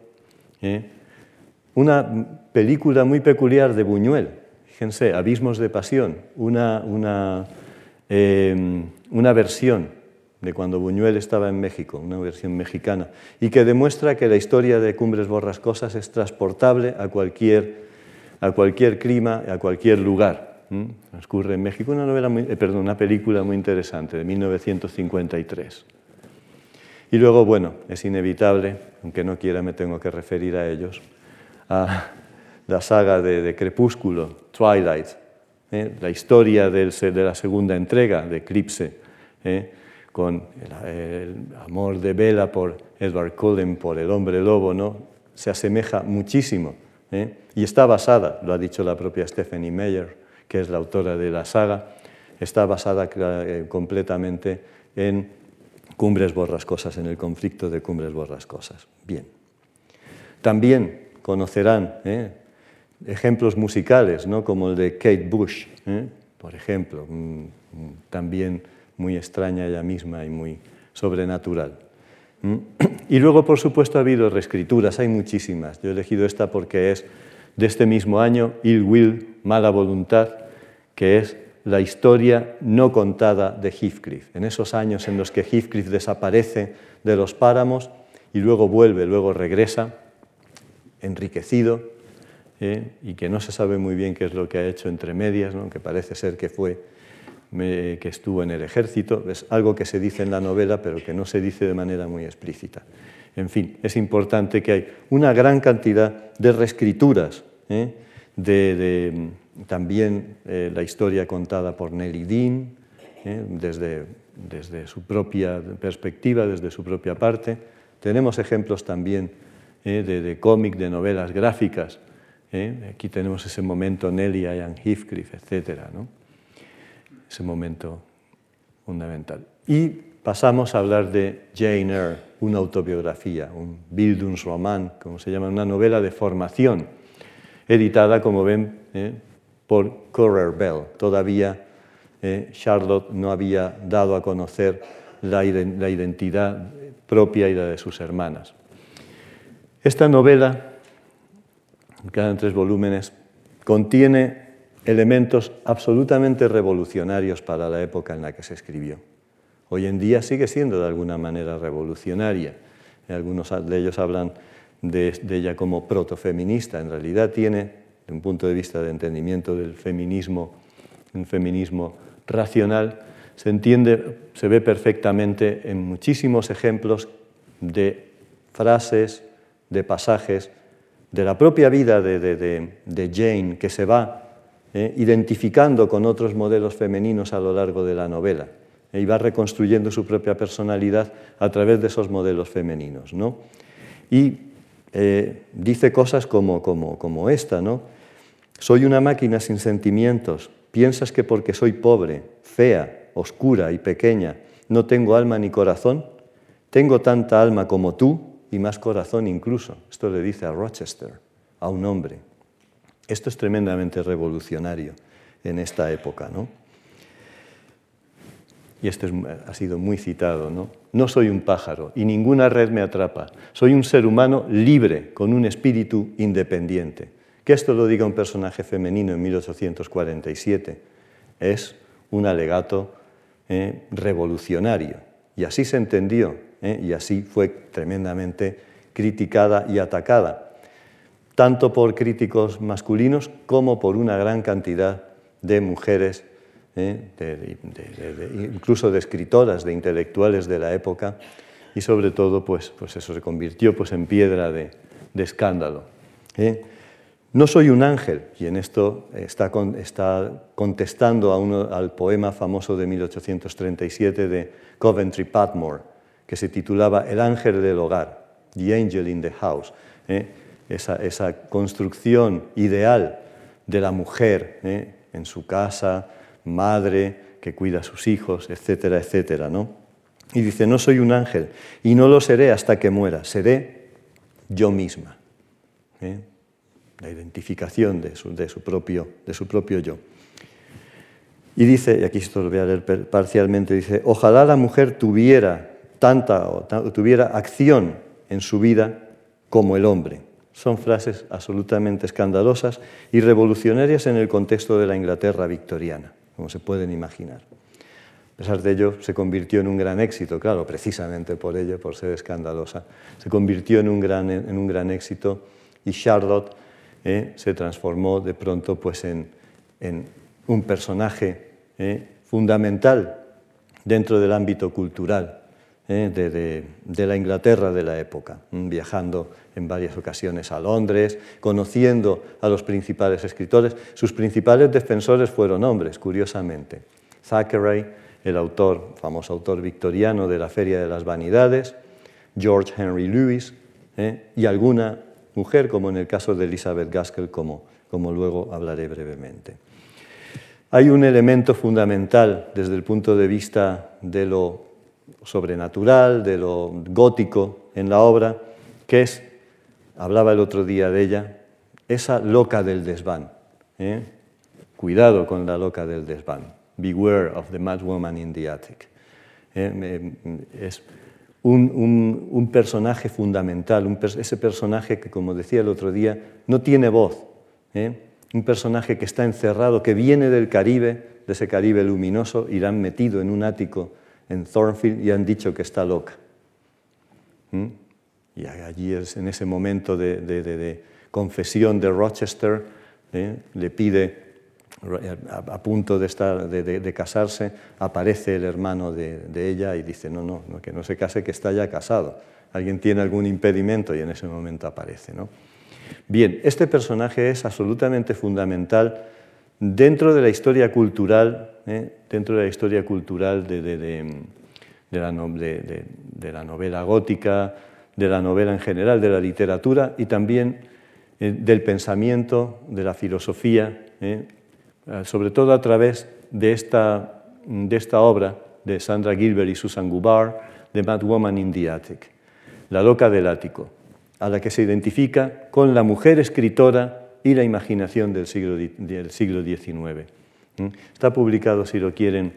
[SPEAKER 1] Una película muy peculiar de Buñuel, fíjense, Abismos de Pasión, una, una, una versión de cuando Buñuel estaba en México, una versión mexicana, y que demuestra que la historia de Cumbres Borrascosas es transportable a cualquier, a cualquier clima, a cualquier lugar. Transcurre en México una, novela muy, eh, perdón, una película muy interesante de 1953. Y luego, bueno, es inevitable, aunque no quiera me tengo que referir a ellos, a la saga de, Crepúsculo, Twilight, ¿eh? la historia de la segunda entrega de Eclipse, ¿eh? con el, amor de Bella por Edward Cullen, por el hombre lobo, ¿no? se asemeja muchísimo. y está basada, lo ha dicho la propia Stephanie Meyer, que es la autora de la saga, está basada eh, completamente en cumbres borrascosas, en el conflicto de cumbres borrascosas. Bien. También conocerán ¿eh? ejemplos musicales, ¿no? como el de Kate Bush, ¿eh? por ejemplo, también muy extraña ella misma y muy sobrenatural. Y luego, por supuesto, ha habido reescrituras, hay muchísimas. Yo he elegido esta porque es de este mismo año, Ill Will, Mala Voluntad, que es la historia no contada de Heathcliff. En esos años en los que Heathcliff desaparece de los páramos y luego vuelve, luego regresa, enriquecido, ¿eh? y que no se sabe muy bien qué es lo que ha hecho entre medias, ¿no? que parece ser que fue que estuvo en el ejército, es algo que se dice en la novela, pero que no se dice de manera muy explícita. En fin, es importante que hay una gran cantidad de reescrituras, ¿eh? de, también eh, la historia contada por Nelly Dean, desde, desde su propia perspectiva, desde su propia parte. Tenemos ejemplos también de, de cómic, de novelas gráficas, ¿eh? Aquí tenemos ese momento Nelly, Ian Heathcliff, etc. Ese momento fundamental. Y pasamos a hablar de Jane Eyre, una autobiografía, un Bildungsroman, como se llama, una novela de formación, editada, como ven, ¿eh? Por Currer Bell. Todavía ¿eh? Charlotte no había dado a conocer la identidad propia y la de sus hermanas. Esta novela quedan tres volúmenes, contiene elementos absolutamente revolucionarios para la época en la que se escribió. Hoy en día sigue siendo de alguna manera revolucionaria. Algunos de ellos hablan de, ella como protofeminista. En realidad tiene, de un punto de vista de entendimiento del feminismo, un feminismo racional, se entiende, se ve perfectamente en muchísimos ejemplos de frases, de pasajes de la propia vida de, Jane, que se va eh, identificando con otros modelos femeninos a lo largo de la novela eh, y va reconstruyendo su propia personalidad a través de esos modelos femeninos. ¿no? Y eh, dice cosas como, como, como esta, ¿no? Soy una máquina sin sentimientos. ¿Piensas que porque soy pobre, fea, oscura y pequeña, no tengo alma ni corazón? Tengo tanta alma como tú y más corazón incluso. Esto le dice a Rochester, a un hombre. Esto es tremendamente revolucionario en esta época, ¿no? Y esto ha sido muy citado, ¿no? No soy un pájaro y ninguna red me atrapa. Soy un ser humano libre, con un espíritu independiente. Que esto lo diga un personaje femenino en 1847 es un alegato eh, revolucionario. Y así se entendió ¿eh? y así fue tremendamente criticada y atacada, tanto por críticos masculinos como por una gran cantidad de mujeres, ¿eh? incluso de escritoras, de intelectuales de la época, y sobre todo, pues, pues eso se convirtió pues, en piedra de, escándalo. ¿eh? No soy un ángel, y en esto está, contestando al poema famoso de 1837 de Coventry Patmore, que se titulaba El ángel del hogar, The Angel in the House, ¿eh? esa, construcción ideal de la mujer en su casa, madre que cuida a sus hijos, etcétera, etcétera. ¿no? Y dice, no soy un ángel y no lo seré hasta que muera, seré yo misma. ¿eh? La identificación de su, de su, propio, de su propio yo. Y dice, y aquí esto lo voy a leer parcialmente, dice, ojalá la mujer tuviera tanta o tuviera acción en su vida como el hombre. Son frases absolutamente escandalosas y revolucionarias en el contexto de la Inglaterra victoriana, como se pueden imaginar. A pesar de ello, se convirtió en un gran éxito, claro, precisamente por ello, por ser escandalosa. Se convirtió en un gran, en un gran éxito y Charlotte eh, se transformó de pronto pues, en, un personaje eh, fundamental dentro del ámbito cultural ¿eh? de, la Inglaterra de la época, viajando en varias ocasiones a Londres, conociendo a los principales escritores. Sus principales defensores fueron hombres, curiosamente. Thackeray, el autor, famoso autor victoriano de la Feria de las Vanidades, George Henry Lewis, ¿eh? y alguna mujer, como en el caso de Elizabeth Gaskell, como, como luego hablaré brevemente. hay un elemento fundamental desde el punto de vista de lo sobrenatural, de lo gótico en la obra, que es, hablaba el otro día de ella, esa loca del desván. ¿eh? Cuidado con la loca del desván. Beware of the mad woman in the attic. ¿eh? Es un, personaje fundamental, ese personaje que, como decía el otro día, no tiene voz. ¿eh? Un personaje que está encerrado, que viene del Caribe, de ese Caribe luminoso, y la han metido en un ático en Thornfield y han dicho que está loca. Y allí es en ese momento de, confesión de Rochester, ¿eh? le pide, a, punto de, estar, de, casarse, aparece el hermano de, ella y dice, no, no, que no se case, que está ya casado. Alguien tiene algún impedimento y en ese momento aparece. ¿no? Bien, este personaje es absolutamente fundamental dentro de la historia cultural, ¿eh? dentro de la historia cultural de, la, novela gótica, de la novela en general, de la literatura y también eh, del pensamiento, de la filosofía, ¿eh? sobre todo a través de esta, de esta obra de Sandra Gilbert y Susan Gubar, The Mad Woman in the Attic, La loca del ático, a la que se identifica con la mujer escritora y la imaginación del siglo, del siglo XIX. Está publicado, si lo quieren,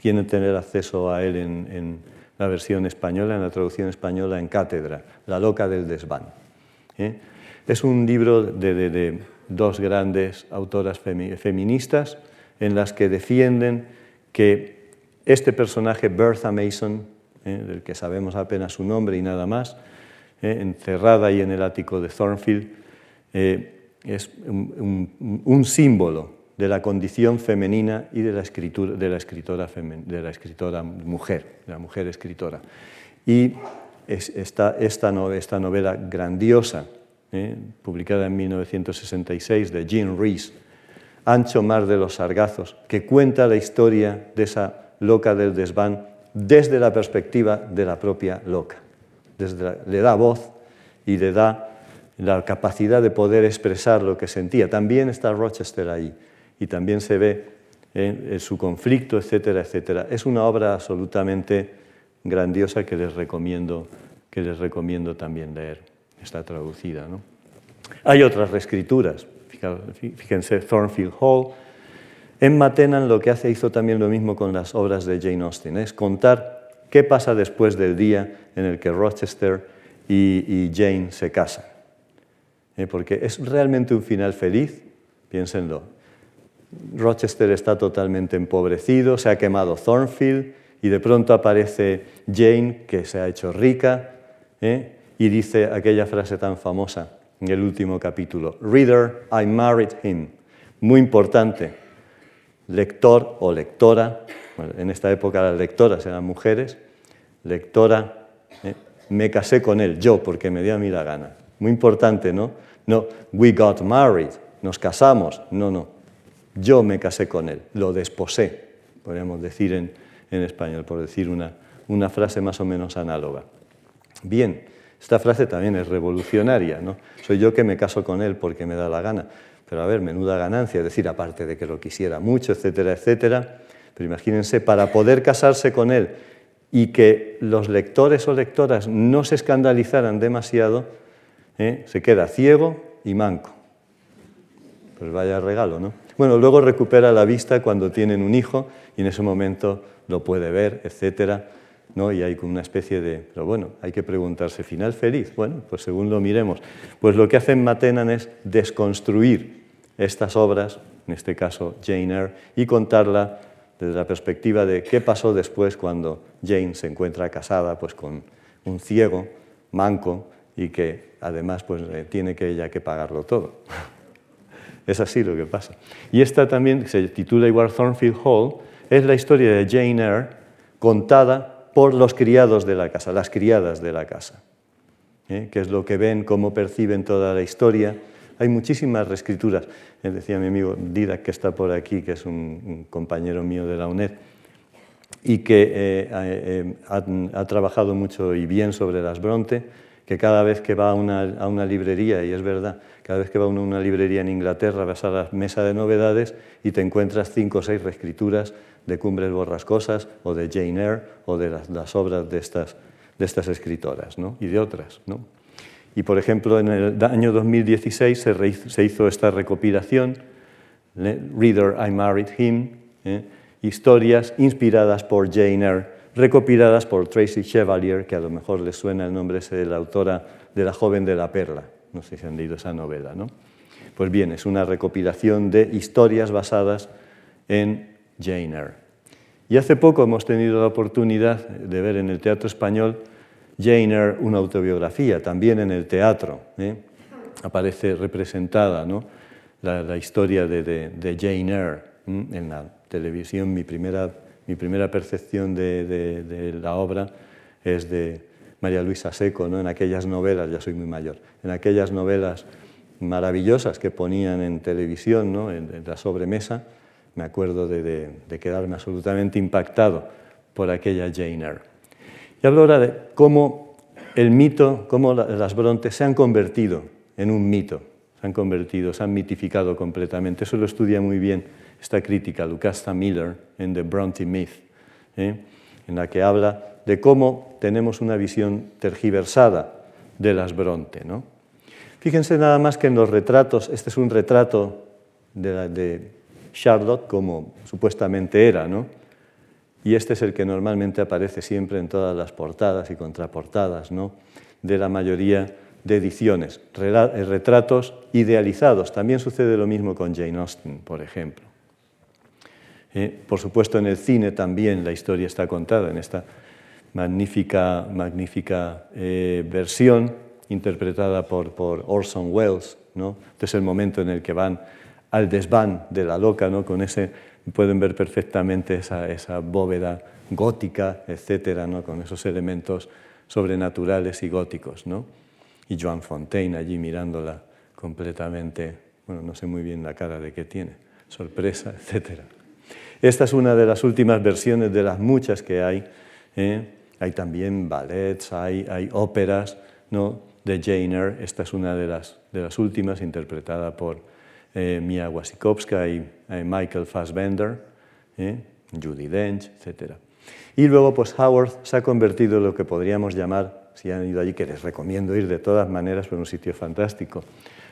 [SPEAKER 1] quieren tener acceso a él en, la versión española, en la traducción española, en cátedra, La loca del desván. ¿eh? Es un libro de, dos grandes autoras feministas en las que defienden que este personaje, Bertha Mason, ¿eh? del que sabemos apenas su nombre y nada más, ¿eh? encerrada ahí en el ático de Thornfield, es un, símbolo de la condición femenina y de la, escritura, de la, escritora, de la escritora mujer, de la mujer escritora. Y esta, esta, novela grandiosa, ¿eh? publicada en 1966 de Jean Rees, Ancho Mar de los Sargazos, que cuenta la historia de esa loca del desván desde la perspectiva de la propia loca. Desde le da voz y le da la capacidad de poder expresar lo que sentía. También está Rochester ahí y también se ve eh, su conflicto, etcétera, etcétera. Es una obra absolutamente grandiosa que les recomiendo, que les recomiendo también leer. Está traducida. ¿no? Hay otras reescrituras. Fíjense, Thornfield Hall. En Matenan lo que hace hizo también lo mismo con las obras de Jane Austen, es contar qué pasa después del día en el que Rochester y Jane se casan. ¿eh? porque es realmente un final feliz, piénsenlo. Rochester está totalmente empobrecido, se ha quemado Thornfield y de pronto aparece Jane, que se ha hecho rica, ¿eh? y dice aquella frase tan famosa en el último capítulo, Reader, I married him. Muy importante, lector o lectora, en esta época las lectoras eran mujeres, lectora, ¿eh? me casé con él, yo, porque me dio a mí la gana. Muy importante, ¿no? No, we got married, nos casamos. No, no. Yo me casé con él, lo desposé, podríamos decir en, español, por decir una, frase más o menos análoga. Bien, esta frase también es revolucionaria, ¿no? Soy yo que me caso con él porque me da la gana. Pero a ver, menuda ganancia, es decir, aparte de que lo quisiera mucho, etcétera, etcétera. Pero imagínense, para poder casarse con él y que los lectores o lectoras no se escandalizaran demasiado, ¿eh? se queda ciego y manco. Pues vaya regalo, ¿no? Bueno, luego recupera la vista cuando tienen un hijo y en ese momento lo puede ver, etcétera, ¿no? Y hay una especie de, pero bueno, hay que preguntarse, ¿final feliz? Bueno, pues según lo miremos. Pues lo que hacen Matenan es desconstruir estas obras, en este caso Jane Eyre, y contarla desde la perspectiva de qué pasó después cuando Jane se encuentra casada pues, con un ciego, manco, y que además pues, tiene que ella que pagarlo todo. Es así lo que pasa. Y esta también se titula igual Thornfield Hall, es la historia de Jane Eyre contada por los criados de la casa, las criadas de la casa, ¿eh? que es lo que ven, cómo perciben toda la historia. Hay muchísimas reescrituras. Eh, decía mi amigo Didac, que está por aquí, que es un, compañero mío de la UNED, y que ha, ha, trabajado mucho y bien sobre las Bronte, que cada vez que va a una, librería, y es verdad, cada vez que va a una librería en Inglaterra vas a la mesa de novedades y te encuentras cinco o seis reescrituras de Cumbres Borrascosas o de Jane Eyre o de las, obras de estas, de estas escritoras y de otras. Y por ejemplo, en el año 2016 se, hizo esta recopilación, Reader, I Married Him, ¿eh? historias inspiradas por Jane Eyre recopiladas por Tracy Chevalier, que a lo mejor les suena el nombre ese de la autora de La joven de la perla. No sé si han leído esa novela, ¿no? Pues bien, es una recopilación de historias basadas en Jane Eyre. Y hace poco hemos tenido la oportunidad de ver en el teatro español Jane Eyre una autobiografía, también en el teatro. ¿eh? Aparece representada ¿no? la, historia de, Jane Eyre en la televisión. Mi primera mi primera percepción de, la obra es de María Luisa Seco, ¿no? en aquellas novelas, ya soy muy mayor, en aquellas novelas maravillosas que ponían en televisión, ¿no? en, la sobremesa, me acuerdo de, quedarme absolutamente impactado por aquella Jane Eyre. Y hablo ahora de cómo el mito, cómo las Brontes se han convertido en un mito, se han convertido, se han mitificado completamente. Eso lo estudia muy bien esta crítica, Lucasta Miller, en The Bronte Myth, ¿eh? en la que habla de cómo tenemos una visión tergiversada de las Bronte. ¿no? Fíjense nada más que en los retratos, este es un retrato de, Charlotte como supuestamente era, ¿no? y este es el que normalmente aparece siempre en todas las portadas y contraportadas ¿no? de la mayoría de ediciones, retratos idealizados. También sucede lo mismo con Jane Austen, por ejemplo. Eh, por supuesto, en el cine también la historia está contada en esta magnífica, magnífica eh, versión interpretada por, por, Orson Welles. ¿no? Este es el momento en el que van al desván de la loca, ¿no? con ese, pueden ver perfectamente esa, esa bóveda gótica, etcétera, ¿no? con esos elementos sobrenaturales y góticos. ¿no? Y Joan Fontaine allí mirándola completamente, bueno, no sé muy bien la cara de qué tiene, sorpresa, etcétera. Esta es una de las últimas versiones de las muchas que hay. ¿eh? Hay también ballets, hay, hay óperas ¿no? de Jane Eyre. Esta es una de las, de las últimas, interpretada por eh, Mia Wasikowska y eh, Michael Fassbender, Judy Dench, etc. Y luego, pues Howard se ha convertido en lo que podríamos llamar, si han ido allí, que les recomiendo ir de todas maneras, por un sitio fantástico,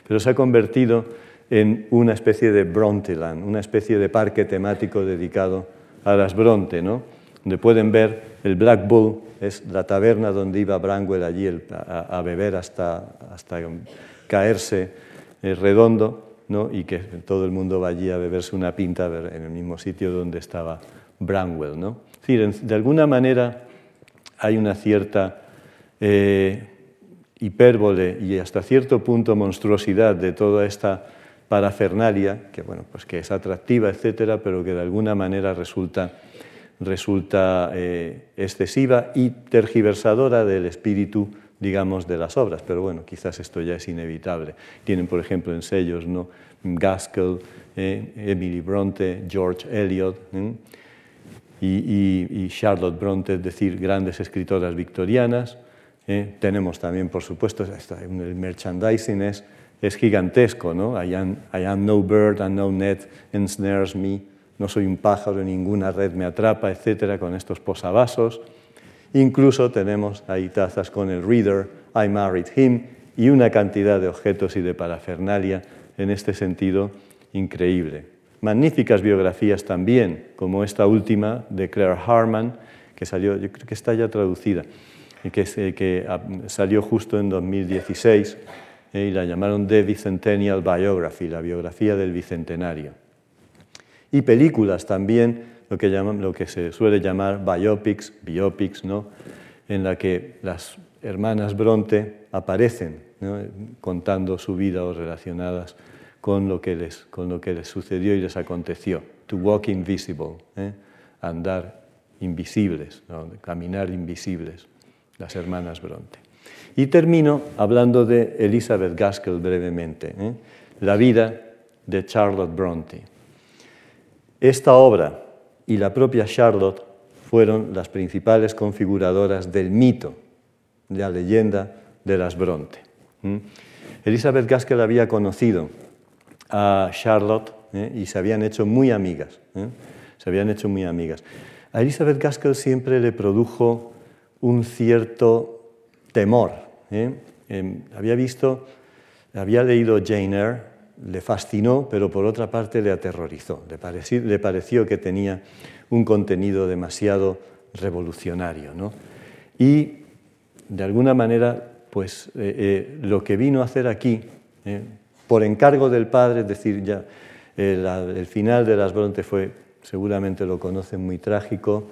[SPEAKER 1] pero se ha convertido en una especie de Bronteland, una especie de parque temático dedicado a las Bronte, ¿no? donde pueden ver el Black Bull, es la taberna donde iba Branwell allí a, beber hasta, hasta caerse eh, redondo, ¿no? y que todo el mundo va allí a beberse una pinta en el mismo sitio donde estaba Branwell. ¿no? Es decir, de alguna manera hay una cierta eh, hipérbole y hasta cierto punto monstruosidad de toda esta parafernalia, que, bueno, pues que es atractiva, etcétera, pero que de alguna manera resulta, eh, excesiva y tergiversadora del espíritu digamos, de las obras, pero bueno, quizás esto ya es inevitable. Tienen, por ejemplo, en sellos ¿no? Gaskell, eh, Emily Bronte, George Eliot ¿eh? y, Charlotte Bronte, es decir, grandes escritoras victorianas. Tenemos también, por supuesto, el merchandising es es gigantesco, ¿no? I am, no bird and no net ensnares me, no soy un pájaro, ninguna red me atrapa, etcétera, con estos posavasos. Incluso tenemos ahí tazas con el reader, I married him, y una cantidad de objetos y de parafernalia en este sentido increíble. Magníficas biografías también, como esta última de Claire Harman, que salió, yo creo que está ya traducida, que, que ah, salió justo en 2016 y la llamaron The Bicentennial Biography, la biografía del bicentenario. Y películas también, lo que, se suele llamar biopics, biopics, ¿no? en la que las hermanas Bronte aparecen contando su vida o relacionadas con lo, que les, con lo que les sucedió y les aconteció. To walk invisible, ¿eh? andar invisibles, caminar invisibles, las hermanas Bronte. Y termino hablando de Elizabeth Gaskell brevemente, ¿eh? la vida de Charlotte Bronte. Esta obra y la propia Charlotte fueron las principales configuradoras del mito, de la leyenda de las Bronte. Elizabeth Gaskell había conocido a Charlotte ¿eh? y se habían hecho muy amigas. ¿eh? Se habían hecho muy amigas. A Elizabeth Gaskell siempre le produjo un cierto temor. ¿Eh? Em, había visto, había leído Jane Eyre, le fascinó, pero por otra parte le aterrorizó. Le pareció, le pareció que tenía un contenido demasiado revolucionario. ¿no? Y de alguna manera, pues lo que vino a hacer aquí, por encargo del padre, es decir, ya el, final de las Bronte fue, seguramente lo conocen, muy trágico.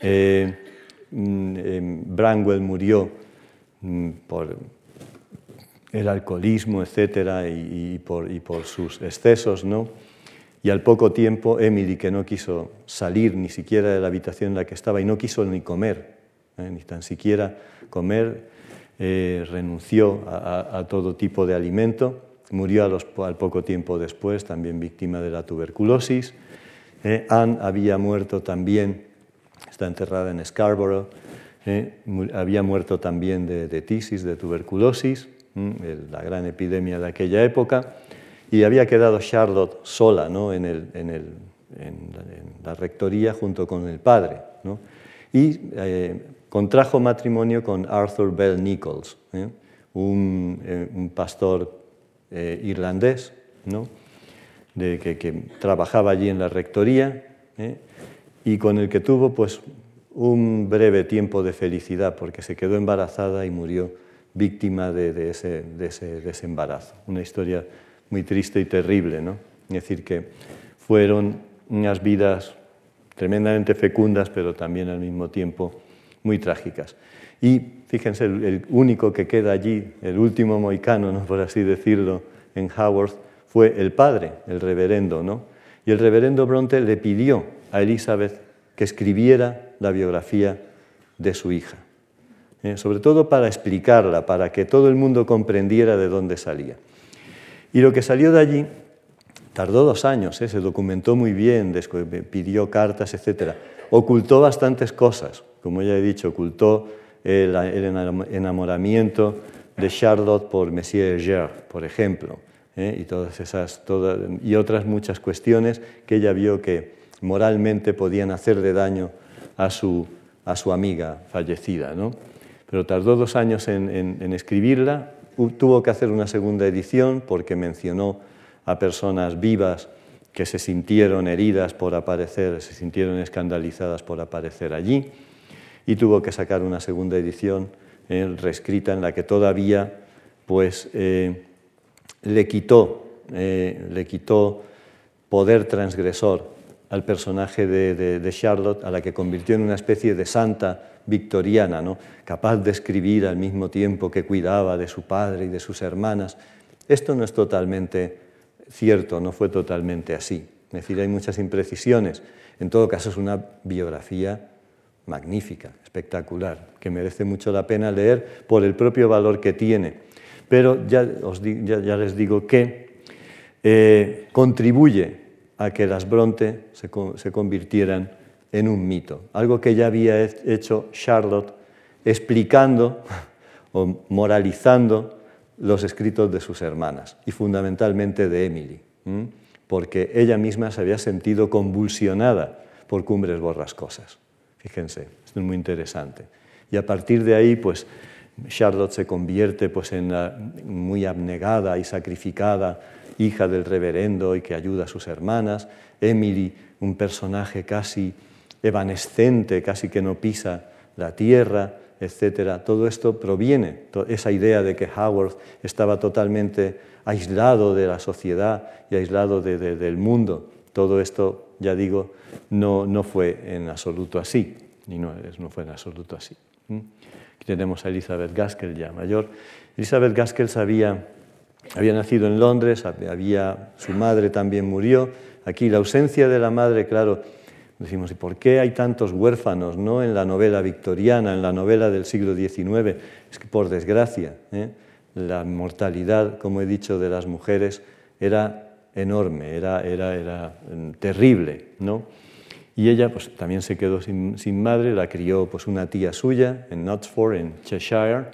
[SPEAKER 1] Eh, mm, em, Branwell murió por el alcoholismo, etcétera, y, por, sus excesos, ¿no? Y al poco tiempo, Emily, que no quiso salir ni siquiera de la habitación en la que estaba y no quiso ni comer, ¿eh? ni tan siquiera comer, eh, renunció a todo tipo de alimento murió al poco tiempo después, también víctima de la tuberculosis. Eh, Anne había muerto también, está enterrada en Scarborough, eh, había muerto también de, tisis, de tuberculosis, la gran epidemia de aquella época, y había quedado Charlotte sola ¿no? en, la, rectoría junto con el padre. Y eh, contrajo matrimonio con Arthur Bell Nichols, un, un pastor eh, irlandés, ¿no? de, que, trabajaba allí en la rectoría ¿eh? y con el que tuvo pues, un breve tiempo de felicidad porque se quedó embarazada y murió víctima de, ese, ese, embarazo. Una historia muy triste y terrible. ¿no? Es decir, que fueron unas vidas tremendamente fecundas, pero también al mismo tiempo muy trágicas. Y fíjense, el, único que queda allí, el último moicano, ¿no? por así decirlo, en Howard, fue el padre, el reverendo. ¿no? Y el reverendo Bronte le pidió a Elizabeth que escribiera la biografía de su hija, ¿eh? sobre todo para explicarla, para que todo el mundo comprendiera de dónde salía. Y lo que salió de allí tardó dos años, ¿eh? se documentó muy bien, pidió cartas, etc. Ocultó bastantes cosas, como ya he dicho, ocultó el, enamoramiento de Charlotte por Messier Heger, por ejemplo, ¿eh? y, todas esas, y otras muchas cuestiones que ella vio que moralmente podían hacerle daño a su, a su amiga fallecida. ¿no? Pero tardó dos años en, escribirla, tuvo que hacer una segunda edición porque mencionó a personas vivas que se sintieron heridas por aparecer, se sintieron escandalizadas por aparecer allí y tuvo que sacar una segunda edición eh, reescrita en la que todavía pues, eh, le, quitó, eh, le quitó poder transgresor al personaje de, Charlotte, a la que convirtió en una especie de santa victoriana, ¿no? capaz de escribir al mismo tiempo que cuidaba de su padre y de sus hermanas. Esto no es totalmente cierto, no fue totalmente así. Es decir, hay muchas imprecisiones. En todo caso, es una biografía magnífica, espectacular, que merece mucho la pena leer por el propio valor que tiene. Pero ya, os ya, les digo que eh, contribuye a que las Bronte se, convirtieran en un mito, algo que ya había hecho Charlotte explicando o moralizando los escritos de sus hermanas y fundamentalmente de Emily, porque ella misma se había sentido convulsionada por cumbres borrascosas. Fíjense, esto es muy interesante. Y a partir de ahí, pues Charlotte se convierte pues, en la muy abnegada y sacrificada hija del reverendo y que ayuda a sus hermanas. Emily, un personaje casi evanescente, casi que no pisa la tierra, etc. Todo esto proviene, esa idea de que Howard estaba totalmente aislado de la sociedad y aislado del mundo. Todo esto, ya digo, no, no fue en absoluto así, no, no fue en absoluto así. Aquí tenemos a Elizabeth Gaskell ya mayor. Elizabeth Gaskell había, había nacido en Londres, había, su madre también murió. Aquí la ausencia de la madre, claro, decimos, ¿y por qué hay tantos huérfanos ¿no? en la novela victoriana, en la novela del siglo XIX? Es que por desgracia, ¿eh? la mortalidad, como he dicho, de las mujeres era enorme, era, era, mm, terrible. ¿no? Y ella pues, también se quedó sin, sin, madre, la crió pues, una tía suya en Knutsford, en Cheshire,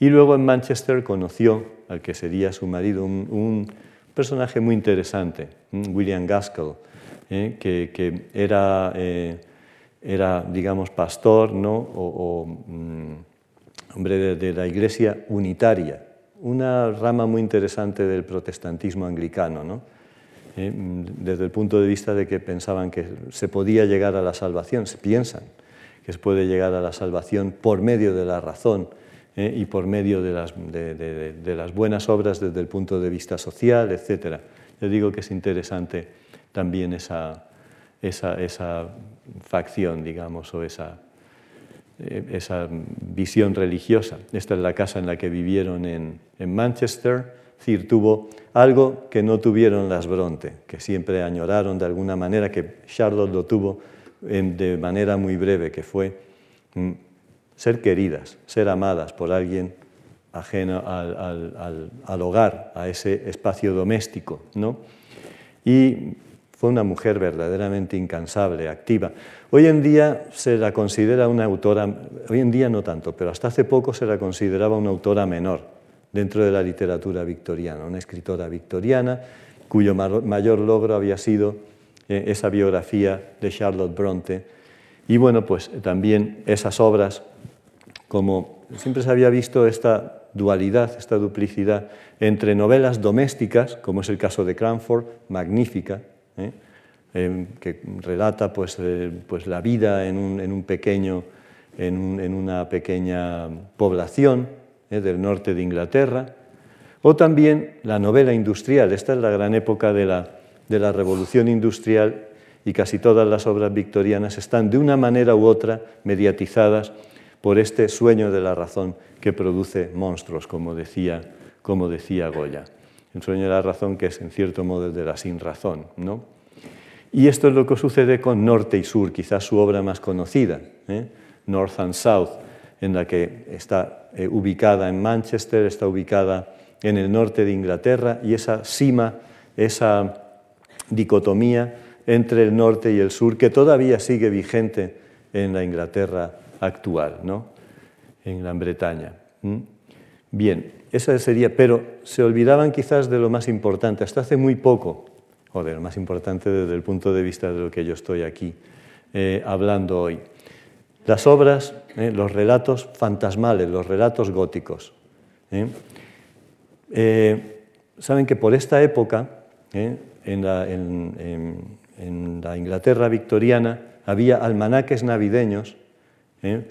[SPEAKER 1] Y luego en Manchester conoció al que sería su marido, un, personaje muy interesante, William Gaskell, ¿eh? que, era, eh, era, digamos, pastor ¿no? o, mm, hombre de, la iglesia unitaria, una rama muy interesante del protestantismo anglicano, ¿no? ¿eh? desde el punto de vista de que pensaban que se podía llegar a la salvación, se piensan que se puede llegar a la salvación por medio de la razón ¿eh? y por medio de las, de, las, buenas obras desde el punto de vista social, etc. Yo digo que es interesante también esa, esa, esa facción, digamos, o esa, eh, esa visión religiosa. Esta es la casa en la que vivieron en, en Manchester. Es decir, tuvo algo que no tuvieron las Bronte, que siempre añoraron de alguna manera, que Charlotte lo tuvo de manera muy breve, que fue mm, ser queridas, ser amadas por alguien ajeno al, hogar, a ese espacio doméstico. ¿no? Y fue una mujer verdaderamente incansable, activa. Hoy en día se la considera una autora, hoy en día no tanto, pero hasta hace poco se la consideraba una autora menor dentro de la literatura victoriana, una escritora victoriana cuyo mayor logro había sido eh, esa biografía de Charlotte Bronte. Y bueno, pues también esas obras, como siempre se había visto esta dualidad, esta duplicidad entre novelas domésticas, como es el caso de Cranford, magnífica, ¿eh? Em, que relata pues, eh, pues la vida en un, pequeño, en, una pequeña población del norte de Inglaterra, o también la novela industrial. Esta es la gran época de la, de la revolución industrial y casi todas las obras victorianas están de una manera u otra mediatizadas por este sueño de la razón que produce monstruos, como decía, como decía Goya. El sueño de la razón que es en cierto modo el de la sin razón. ¿no? Y esto es lo que sucede con Norte y Sur, quizás su obra más conocida, ¿eh? North and South, en la que está eh, ubicada en Manchester, está ubicada en el norte de Inglaterra y esa cima, esa dicotomía entre el norte y el sur, que todavía sigue vigente en la Inglaterra actual, ¿no? en Gran Bretaña. Bien, esa sería, pero se olvidaban quizás de lo más importante, hasta hace muy poco, o de lo más importante desde el punto de vista de lo que yo estoy aquí eh, hablando hoy. Las obras, eh, los relatos fantasmales, los relatos góticos. ¿eh? Saben que por esta época, en la, Inglaterra victoriana había almanaques navideños, ¿eh?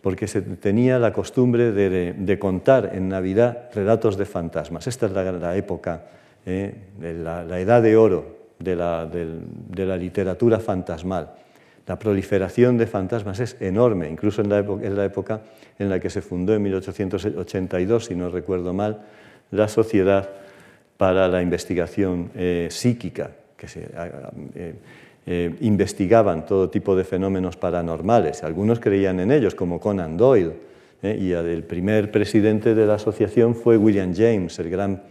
[SPEAKER 1] porque se tenía la costumbre de, contar en Navidad relatos de fantasmas. Esta es la, época, ¿eh? la, edad de oro de la, literatura fantasmal. La proliferación de fantasmas es enorme, incluso en la, época, en la época en la que se fundó en 1882, si no recuerdo mal, la Sociedad para la investigación eh, psíquica, que se, eh, eh, investigaban todo tipo de fenómenos paranormales. Algunos creían en ellos, como Conan Doyle, y el primer presidente de la asociación fue William James, el gran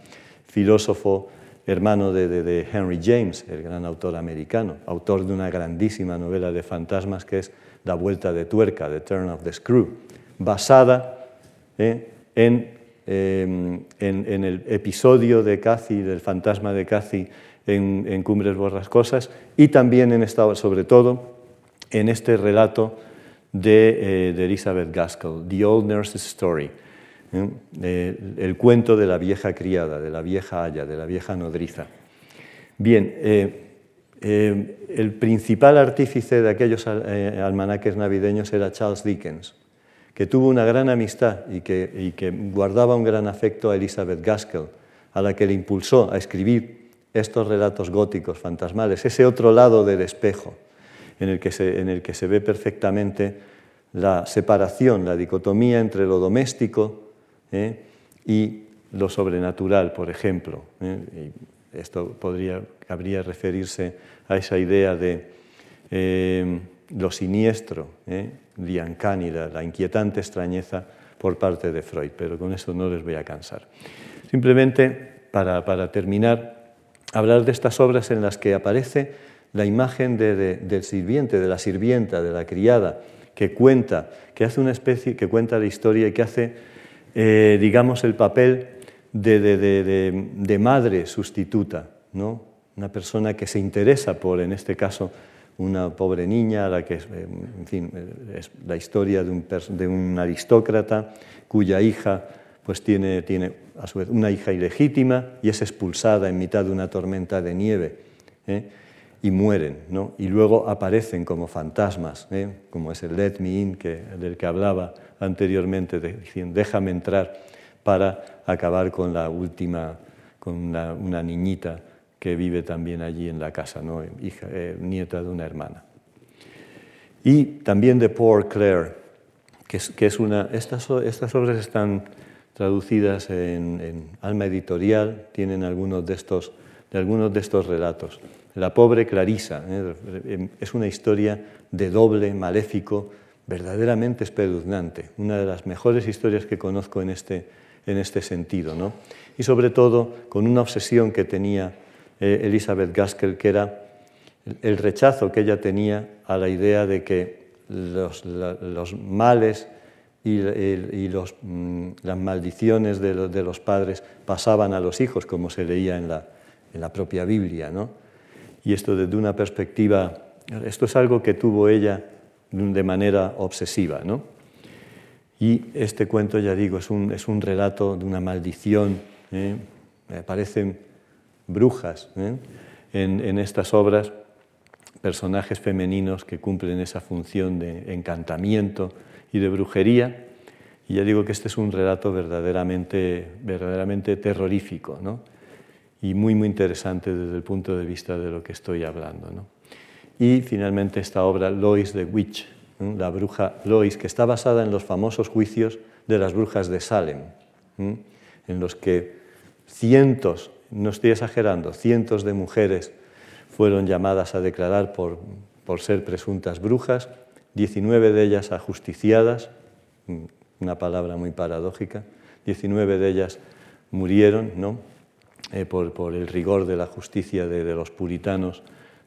[SPEAKER 1] filósofo hermano de, Henry James, el gran autor americano, autor de una grandísima novela de fantasmas que es La Vuelta de Tuerca, The Turn of the Screw, basada en Em, en, el episodio de Cathy, del fantasma de Cathy en, Cumbres Borrascosas, y también en esta, sobre todo en este relato de, eh, Elizabeth Gaskell, The Old Nurse's Story, ¿eh? el cuento de la vieja criada, de la vieja haya, de la vieja nodriza. Bien, eh, el principal artífice de aquellos almanaques navideños era Charles Dickens que tuvo una gran amistad y que, guardaba un gran afecto a Elizabeth Gaskell, a la que le impulsó a escribir estos relatos góticos fantasmales, ese otro lado del espejo, en el que se, ve perfectamente la separación, la dicotomía entre lo doméstico ¿eh? y lo sobrenatural, por ejemplo. ¿eh? esto podría, cabría referirse a esa idea de eh, lo siniestro, Diancánida, la inquietante extrañeza por parte de Freud, pero con eso no les voy a cansar. Simplemente, para, terminar, hablar de estas obras en las que aparece la imagen del sirviente, de la sirvienta, de la criada, que cuenta, que hace una especie, que cuenta la historia y que hace eh, digamos, el papel de, madre sustituta, ¿no? una persona que se interesa por, en este caso, una pobre niña, la que, en fin, es la historia de un, de un aristócrata cuya hija pues tiene, tiene a su vez una hija ilegítima y es expulsada en mitad de una tormenta de nieve ¿eh? y mueren, ¿no? y luego aparecen como fantasmas, ¿eh? como es el Let Me In que, del que hablaba anteriormente, diciendo déjame entrar para acabar con la última, con una, niñita que vive también allí en la casa, ¿no? hija, eh, nieta de una hermana. Y también de Poor Claire, que es, que es una, estas, estas obras están traducidas en, Alma Editorial, tienen algunos de estos, de algunos de estos relatos. La pobre Clarisa ¿eh? es una historia de doble maléfico verdaderamente espeluznante, una de las mejores historias que conozco en este, en este sentido. ¿no? Y sobre todo con una obsesión que tenía eh, Elizabeth Gaskell, que era el rechazo que ella tenía a la idea de que los males y, mm, las maldiciones de, los padres pasaban a los hijos, como se leía en la, en propia Biblia. ¿no? Y esto desde una perspectiva, esto es algo que tuvo ella de manera obsesiva. ¿no? Y este cuento, ya digo, es un, relato de una maldición. ¿eh? Aparecen brujas ¿eh? en estas obras, personajes femeninos que cumplen esa función de encantamiento, y de brujería. Y ya digo que este es un relato verdaderamente, verdaderamente terrorífico ¿no? y muy, muy interesante desde el punto de vista de lo que estoy hablando. ¿no? Y finalmente esta obra, Lois the Witch, la bruja Lois, que está basada en los famosos juicios de las brujas de Salem, en los que cientos, no estoy exagerando, cientos de mujeres fueron llamadas a declarar por, por ser presuntas brujas 19 de ellas ajusticiadas, una palabra muy paradójica, 19 de ellas murieron ¿no? Eh, por, el rigor de la justicia de, los puritanos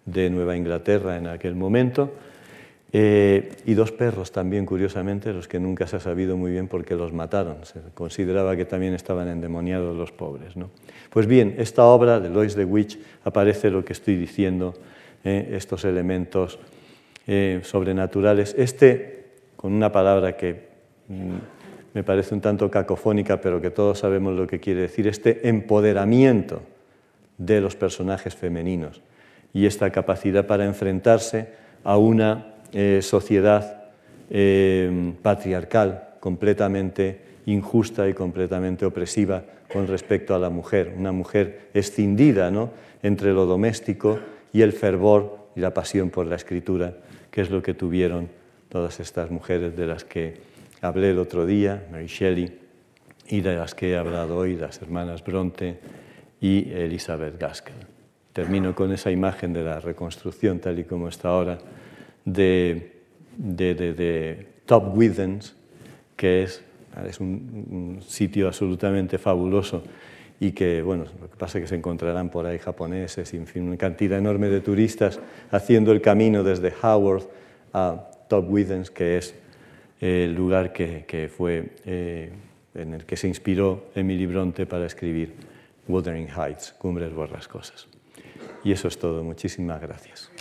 [SPEAKER 1] de Nueva Inglaterra en aquel momento, eh, y dos perros también, curiosamente, los que nunca se ha sabido muy bien por qué los mataron. Se consideraba que también estaban endemoniados los pobres. ¿no? Pues bien, esta obra de Lois de Witch aparece lo que estoy diciendo, eh, estos elementos eh, sobrenaturales. Este, con una palabra que mm, me parece un tanto cacofónica, pero que todos sabemos lo que quiere decir, este empoderamiento de los personajes femeninos y esta capacidad para enfrentarse a una eh, sociedad eh, patriarcal completamente injusta y completamente opresiva con respecto a la mujer, una mujer escindida ¿no? entre lo doméstico y el fervor y la pasión por la escritura qué es lo que tuvieron todas estas mujeres de las que hablé el otro día, Mary Shelley, y de las que he hablado hoy, las hermanas Bronte y Elizabeth Gaskell. Termino con esa imagen de la reconstrucción, tal y como está ahora, de, de, Top Withens, que es, es un sitio absolutamente fabuloso y que, bueno, lo que pasa es que se encontrarán por ahí japoneses, en fin, una cantidad enorme de turistas haciendo el camino desde Howard a Top Withens, que es el lugar que, que fue, eh, en el que se inspiró Emily Bronte para escribir Wuthering Heights, Cumbres Borrascosas. Y eso es todo. Muchísimas gracias.